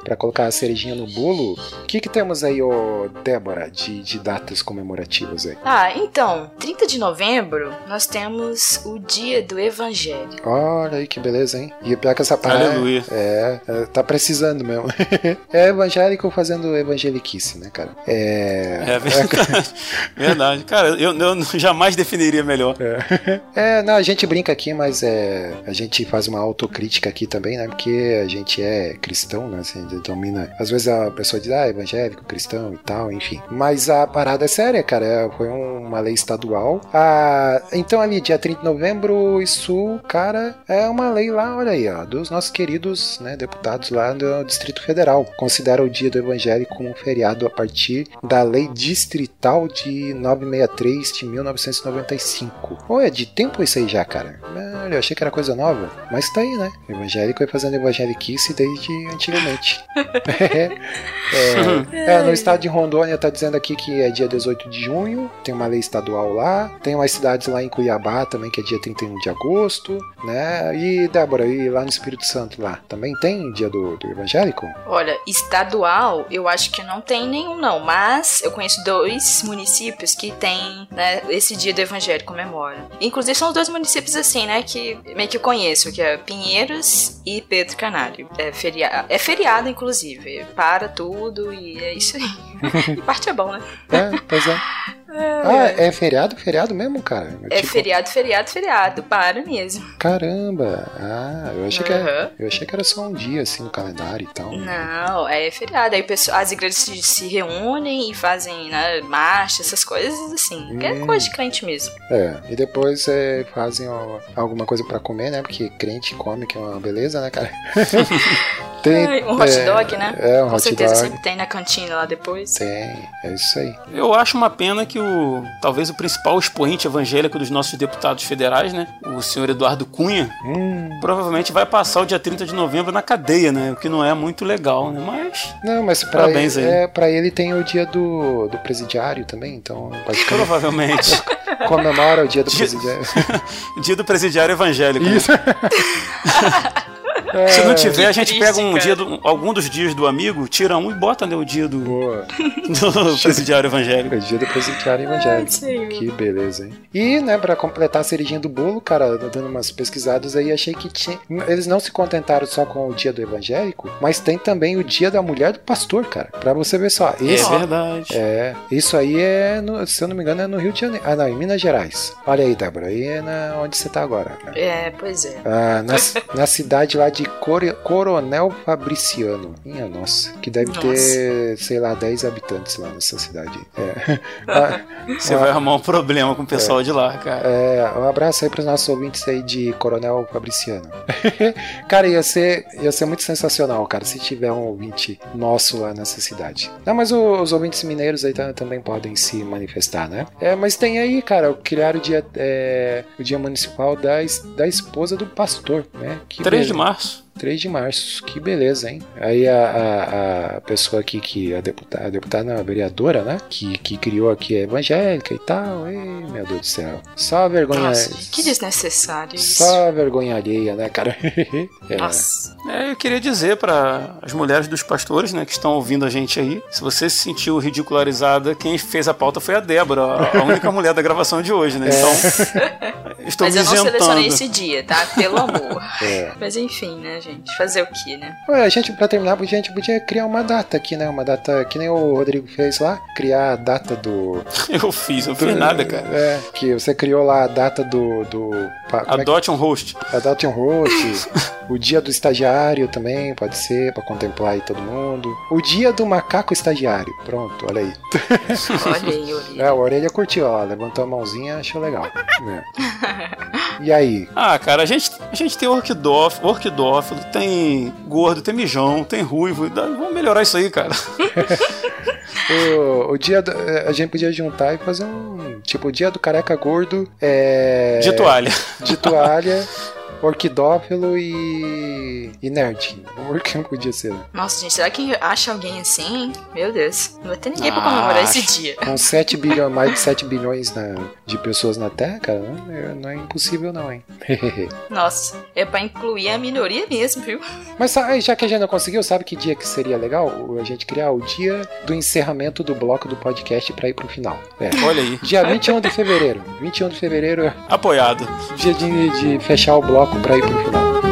para colocar a cerejinha no bolo. O que, que temos aí, ô Débora, de, de datas comemorativas aí? Ah, então, 30 de novembro nós temos o dia do Evangelho. Olha aí que beleza, hein? E pior que essa parada. Aleluia. É, é, tá precisando mesmo. é evangélico fazendo evangeliquice, né, cara? É. É verdade. verdade. Cara, eu, eu jamais definiria melhor. É, não, a gente brinca aqui, mas é, a gente faz uma autocrítica aqui também, né? Porque a gente é cristão, né? Assim, domina. Às vezes a pessoa diz, ah, evangélico, cristão e tal, enfim. Mas a parada é séria, cara. é- Foi uma lei estadual. Ah, então, ali, dia 30 de novembro, isso, cara, é uma lei lá, olha aí, ó, dos nossos queridos né, deputados lá do Distrito Federal. Considera o dia do evangélico como um feriado a partir da lei distrital de 963 de 1995. Pô, é de tempo isso aí já, cara. Eu achei que era coisa nova. Mas tá aí, né? O evangélico vai fazendo evangeliquice desde antigamente. é, é, no estado de Rondônia tá dizendo aqui que é dia 18 de junho, tem uma lei estadual lá, tem umas cidades lá em Cuiabá também que é dia 31 de agosto, né? E Débora, e lá no Espírito Santo lá, também tem dia do, do evangélico? Olha, estadual, eu acho que não tem nenhum, não. Mas eu conheço dois municípios que tem, né, esse dia do Evangelho comemora. Inclusive são os dois municípios assim, né, que meio que eu conheço, que é Pinheiros e Pedro Canário. É feriado, é feriado inclusive. Para tudo e é isso aí. e parte é bom, né? É, pois é. Ah, é feriado, feriado mesmo, cara? É Tipo, feriado, feriado, feriado. Para mesmo. Caramba! Ah, eu achei, que era, eu achei que era só um dia assim no calendário e tal. Não, é feriado. Aí as igrejas se, se reúnem e fazem né, marcha, essas coisas assim. Que é Hum. coisa de crente mesmo. É, e depois é, fazem ó, alguma coisa pra comer, né? Porque crente come, que é uma beleza, né, cara? Tem, Ai, um hot é, dog, né? É, um Com hot certeza dog. sempre tem na cantina lá depois. Tem, é isso aí. Eu acho uma pena que o talvez o principal expoente evangélico dos nossos deputados federais, né, o senhor Eduardo Cunha, Hum, provavelmente vai passar o dia 30 de novembro na cadeia, né, o que não é muito legal, né, mas não, mas pra Parabéns ele, aí. é, pra ele tem o dia do, do presidiário também, então provavelmente comemora o dia do Dia- presidiário. dia do presidiário evangélico. né? Isso. Se não É, tiver, a gente triste, pega um cara. dia do, algum dos dias do amigo, tira um e bota né, o dia do, Boa. do presidiário evangélico. É o dia do presidiário evangélico. Senhor. Que beleza, hein? E, né, pra completar a cerejinha do bolo, cara, dando umas pesquisadas aí, achei que tinha. Eles não se contentaram só com o dia do evangélico, mas tem também o dia da mulher do pastor, cara. Pra você ver só. Esse, É verdade. É, isso aí é, no- se eu não me engano, é no Rio de Janeiro. Ah, não, em Minas Gerais. Olha aí, Débora, aí é na, onde você tá agora. cara. É, pois é. Ah, na, na cidade lá de Core- Coronel Fabriciano. Minha nossa, que deve Nossa. ter, sei lá, 10 habitantes lá nessa cidade. É. Ah, Você vai arrumar um problema com o pessoal de lá, cara. é, um abraço aí pros nossos ouvintes aí de Coronel Fabriciano. cara, ia ser, ia ser muito sensacional, cara, se tiver um ouvinte nosso lá nessa cidade. Não, mas o- os ouvintes mineiros aí ta- também podem se manifestar, né? É, mas tem aí, cara, criar o dia, é, o dia municipal da, es- da esposa do pastor, né? Que 3 beleza. de março. us. 3 de março, que beleza, hein? Aí a, a, a pessoa aqui que a deputada, a deputada não, a vereadora, né? Que, que criou aqui a evangélica e tal. Ei, meu Deus do céu. Só vergonha. Nossa, que desnecessário isso. Só vergonha alheia, né, cara? É. Nossa. É, eu queria dizer para as mulheres dos pastores, né, que estão ouvindo a gente aí, se você se sentiu ridicularizada, quem fez a pauta foi a Débora, a única mulher da gravação de hoje, né? Então, estou Mas me eu não selecionei esse dia, tá? Pelo amor. É. Mas enfim, né, gente? Fazer o que, né? Ué, a gente, pra terminar, a gente podia criar uma data aqui, né? Uma data que nem o Rodrigo fez lá. Criar a data do. Eu fiz, eu fiz nada, cara. É, que você criou lá a data do. do é que- Adote um host. Adopt um host. o dia do estagiário também pode ser, pra contemplar aí todo mundo. O dia do macaco estagiário. Pronto, olha aí. Olha aí, Uri. É, a orelha curtiu, ó. Levantou a mãozinha, achou legal. É. E aí? Ah, cara, a gente, a gente tem orquidófilo, orquidófilo, tem gordo, tem mijão, tem ruivo. Vamos melhorar isso aí, cara. O, o dia do- a gente podia juntar e fazer um. Tipo, o dia do careca gordo é. De toalha. De toalha, orquidófilo e. e nerd. O que não podia ser, né? Nossa, gente, será que acha alguém assim? Meu Deus. Não vai ter ninguém pra Ah, comemorar esse dia. Com 7 bilhões, mais de 7 bilhões na- de pessoas na Terra, cara, não é, não é impossível não, hein? Nossa, é pra incluir a minoria mesmo, viu? Mas já que a gente não conseguiu, sabe que dia que seria legal? A gente criar o dia do encerramento do bloco do podcast pra ir pro final. É. Olha aí. Dia 21 de fevereiro. 21 de fevereiro é Apoiado. dia de, de fechar o bloco pra ir pro final.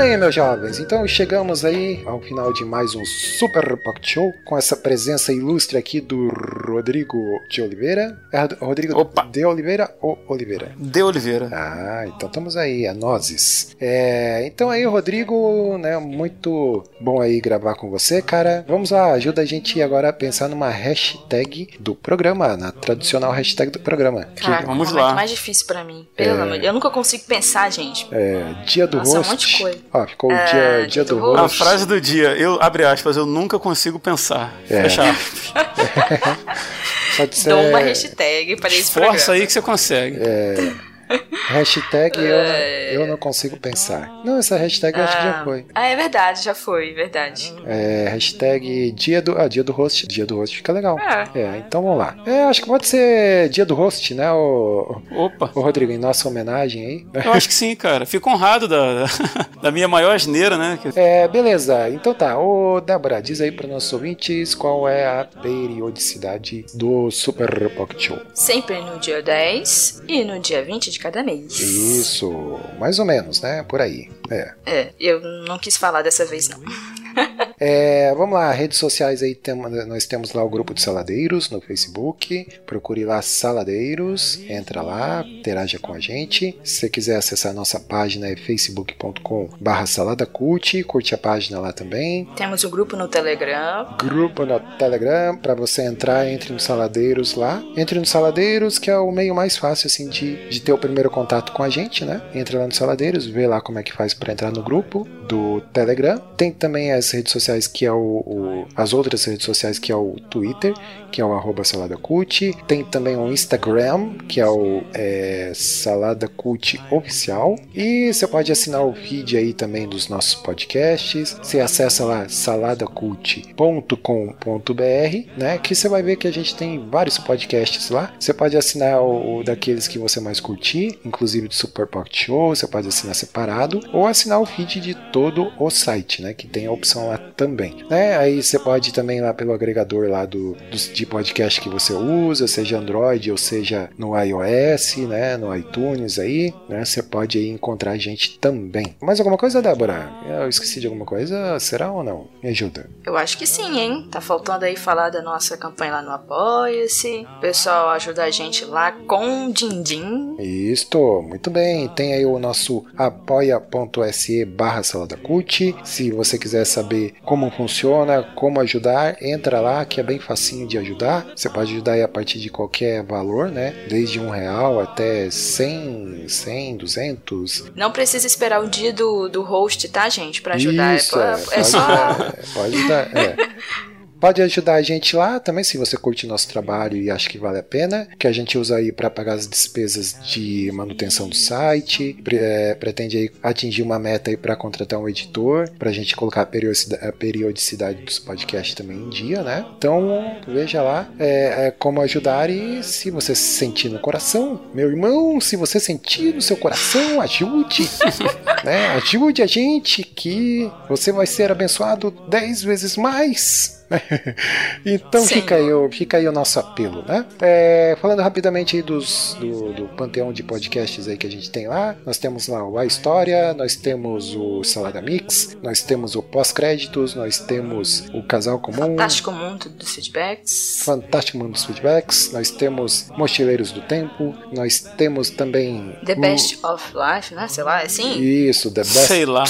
Olha aí, meus jovens, então chegamos aí ao final de mais um Super Pocket Show com essa presença ilustre aqui do Rodrigo de Oliveira. É Rodrigo Opa. de Oliveira ou Oliveira? De Oliveira. Ah, então estamos aí, a nozes. É, então aí, Rodrigo, né, muito bom aí gravar com você, cara. Vamos lá, ajuda a gente agora a pensar numa hashtag do programa, na tradicional hashtag do programa. Que Caraca, vamos é lá. mais difícil pra mim. Pelo É. amor de Deus, eu nunca consigo pensar, gente. é dia do Nossa, um host. monte de coisa. Ó, ficou o É, dia, dia do do A frase do dia, eu, abre aspas, eu nunca consigo pensar. É. Fecha aspas. Pode ser Dou uma hashtag para esse Força programa. aí que você consegue. Hashtag eu, É. eu não consigo pensar. Não, essa hashtag eu acho que já Ah. foi. Ah, é verdade, já foi, verdade. É, hashtag dia do, ah, dia do host. Dia do host fica legal. É. É, então vamos lá. É, acho que pode ser dia do host, né, o, Opa. o Rodrigo, em nossa homenagem aí. Eu acho que sim, cara. Fico honrado da, da minha maior asneira, né? É, beleza. Então tá. Ô, Débora, diz aí para nossos ouvintes qual é a periodicidade do Super Pocket Show. Sempre no dia 10 e no dia 20 de cada mês. Isso, mais ou menos, né? Por aí. É. É, eu não quis falar dessa vez, não. É, vamos lá, redes sociais aí, tem- nós temos lá o grupo de Saladeiros no Facebook. Procure lá Saladeiros, entra lá, interaja com a gente. Se você quiser acessar a nossa página é facebook.com barra saladacult, curte a página lá também. Temos o grupo no Telegram. Grupo no Telegram, para você entrar, entre no Saladeiros lá. Entre no Saladeiros, que é o meio mais fácil assim de, de ter o primeiro contato com a gente, né? Entra lá no Saladeiros, vê lá como é que faz para entrar no grupo do Telegram. Tem também as redes sociais que é o, o- as outras redes sociais que é o Twitter, que é o arroba saladacult. Tem também o Instagram, que é o é, Salada Cult Oficial. E você pode assinar o feed aí também dos nossos podcasts. Você acessa lá saladacult.com.br, né? Que você vai ver que a gente tem vários podcasts lá. Você pode assinar o, o daqueles que você mais curtir, inclusive do Super Pocket Show. Você pode assinar separado ou assinar o feed de todo o site, né? Que tem a opção lá também, né? Aí você pode também ir lá pelo agregador lá do, dos- de podcast que você usa, seja Android ou seja no iOS, né? No iTunes aí, né? Você pode aí encontrar a gente também. Mais alguma coisa, Débora? Eu esqueci de alguma coisa? Será ou não? Me ajuda. Eu acho que sim, hein? Tá faltando aí falar da nossa campanha lá no Apoia-se. O pessoal ajuda a gente lá com din-din. Isto, muito bem. Tem aí o nosso apoia.se barra saladacult. Se você quiser saber como funciona, como ajudar, entra lá que é bem facinho de ajudar. Você pode ajudar aí a partir de qualquer valor, né? Desde um real até 100, 100, 200. Não precisa esperar o dia do, do host, tá, gente? Pra ajudar. Isso, é, é, é pode, só. é, pode ajudar. é. Pode ajudar a gente lá também, se você curte nosso trabalho e acha que vale a pena, que a gente usa aí para pagar as despesas de manutenção do site, pre- é, pretende atingir uma meta aí para contratar um editor, para a gente colocar a periodicidade, a periodicidade dos podcasts também em dia, né? Então veja lá é, é, como ajudar e se você se sentir no coração, meu irmão, se você sentir no seu coração, ajude, né? Ajude a gente que você vai ser abençoado 10 vezes mais. então Sim. fica aí, o, fica aí o nosso apelo, né? É, falando rapidamente aí dos, do, do panteão de podcasts aí que a gente tem lá, nós temos lá o A História, nós temos o Salada Mix, nós temos o Pós-Créditos, nós temos o Casal Comum, Fantástico mundo dos feedbacks. Fantástico Mundo dos Feedbacks, nós temos Mochileiros do Tempo, nós temos também The Best of Life, né? Sei lá, é assim? Isso, The Best, Sei lá.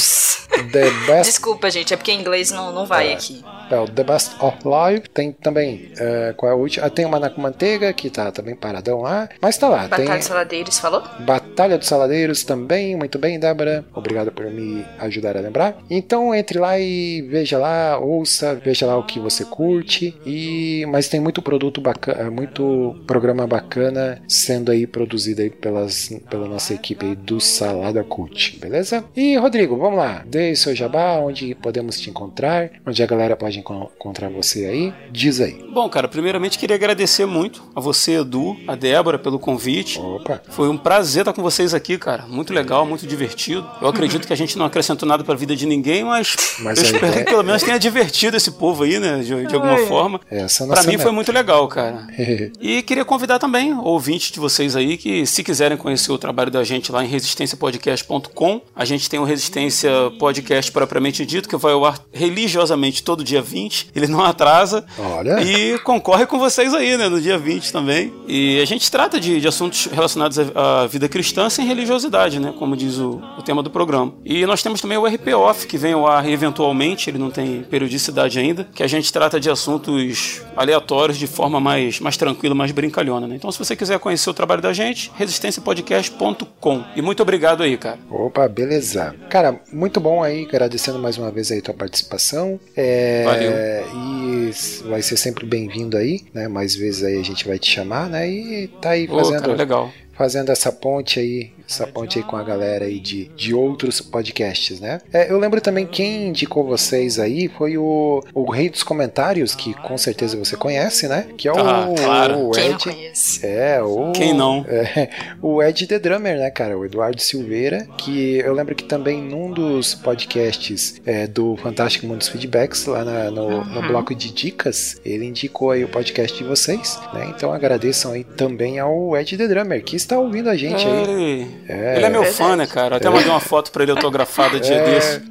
The Best Desculpa, gente, é porque em inglês não, não vai aqui. É o The Best of Live. Tem também. é, qual é o último? Ah, tem o Maná com Manteiga, que tá também paradão lá. Mas tá lá. Batalha tem dos Saladeiros, falou? Batalha dos Saladeiros também. Muito bem, Débora. Obrigado por me ajudar a lembrar. Então entre lá e veja lá, ouça, veja lá o que você curte. E Mas tem muito produto bacana, muito programa bacana sendo aí produzido aí pelas, pela nossa equipe aí do Salada Cult, beleza? E Rodrigo, vamos lá. Dê seu jabá, onde podemos te encontrar, onde a galera pode encon- encontrar você aí. Diz aí. Bom, cara, primeiramente queria agradecer muito a você, Edu, a Débora, pelo convite. Opa. Foi um prazer estar com vocês aqui, cara. Muito legal, muito divertido. Eu acredito que a gente não acrescentou nada pra vida de ninguém, mas, Mas eu a espero ideia- que pelo menos tenha divertido esse povo aí, né? De, de alguma forma. Essa é a Pra nossa mim foi meta. muito legal, cara. E queria convidar também ouvintes de vocês aí que, se quiserem conhecer o trabalho da gente lá em resistenciapodcast.com, a gente tem o Resistência Podcast propriamente dito, que vai ao ar religiosamente todo dia 20. Ele não atrasa. Olha. E concorre com vocês aí, né? No dia 20 também. E a gente trata de, de assuntos relacionados à, à vida cristã sem religiosidade, né? Como diz o, o tema do programa. E nós temos também o RP Off, que vem ao ar eventualmente, ele não tem periodicidade ainda, que a gente trata de assuntos aleatórios de forma mais, mais tranquila, mais brincalhona, né? Então, se você quiser conhecer o trabalho da gente, resistenciapodcast.com. E muito obrigado aí, cara. Opa, beleza. Cara, muito bom aí, agradecendo mais uma vez aí tua participação. É, Valeu. E vai ser sempre bem-vindo aí, né? Mais vezes aí a gente vai te chamar, né? E tá aí fazendo, cara, legal. fazendo essa ponte aí, essa ponte aí com a galera aí de, de outros podcasts, né? É, eu lembro também quem indicou vocês aí foi o, o Rei dos Comentários, que com certeza você conhece, né? Que é o, Ah, claro. o Quem não Ed. conhece? É, o. Quem não? É, o Ed The Drummer, né, cara? O Eduardo Silveira, que eu lembro que também num dos podcasts é, do Fantástico Mundo dos Feedbacks, lá na- no, no bloco de dicas, ele indicou aí o podcast de vocês, né? Então agradeçam aí também ao Ed The Drummer, que está ouvindo a gente aí. Ele, ele é meu Verdade. fã, né, cara? Eu até mandei uma foto pra ele autografada dia É. desse.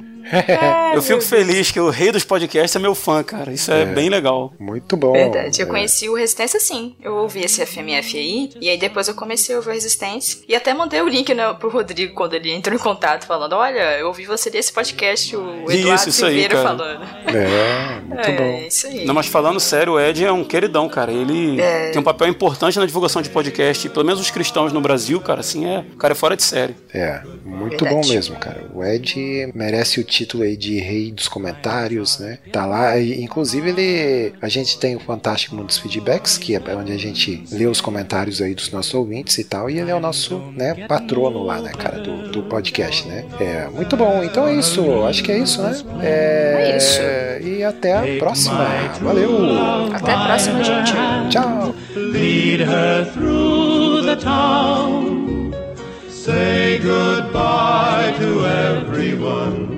Eu fico feliz que o rei dos podcasts é meu fã, cara. Isso é, bem legal. Muito bom. Verdade, eu É. conheci o Resistência sim. Eu ouvi esse FMF aí, e aí depois eu comecei a ouvir o Resistência. E até mandei o link né, pro Rodrigo quando ele entrou em contato, falando: Olha, eu ouvi você desse podcast, o Eduardo Isso, isso aí, falando. É, muito é, bom. isso aí. Não, mas falando sério, o Ed é um queridão, cara. Ele É. tem um papel importante na divulgação de podcast, pelo menos os cristãos no Brasil, cara, assim, é, o cara é fora de série. É, muito Verdade. bom mesmo, cara. O Ed merece o título aí de rei dos comentários, né? Tá lá, e, inclusive ele, a gente tem o Fantástico Mundo dos Feedbacks, que é onde a gente lê os comentários aí dos nossos ouvintes e tal, e ele é o nosso, né, patrono lá, né, cara, do, do podcast, né? É, muito bom. Então é isso, acho que é isso, né? É, É isso. E até a próxima. Valeu! Até a próxima, gente. Tchau! Lead her through the town. Say goodbye to everyone.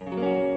Thank you.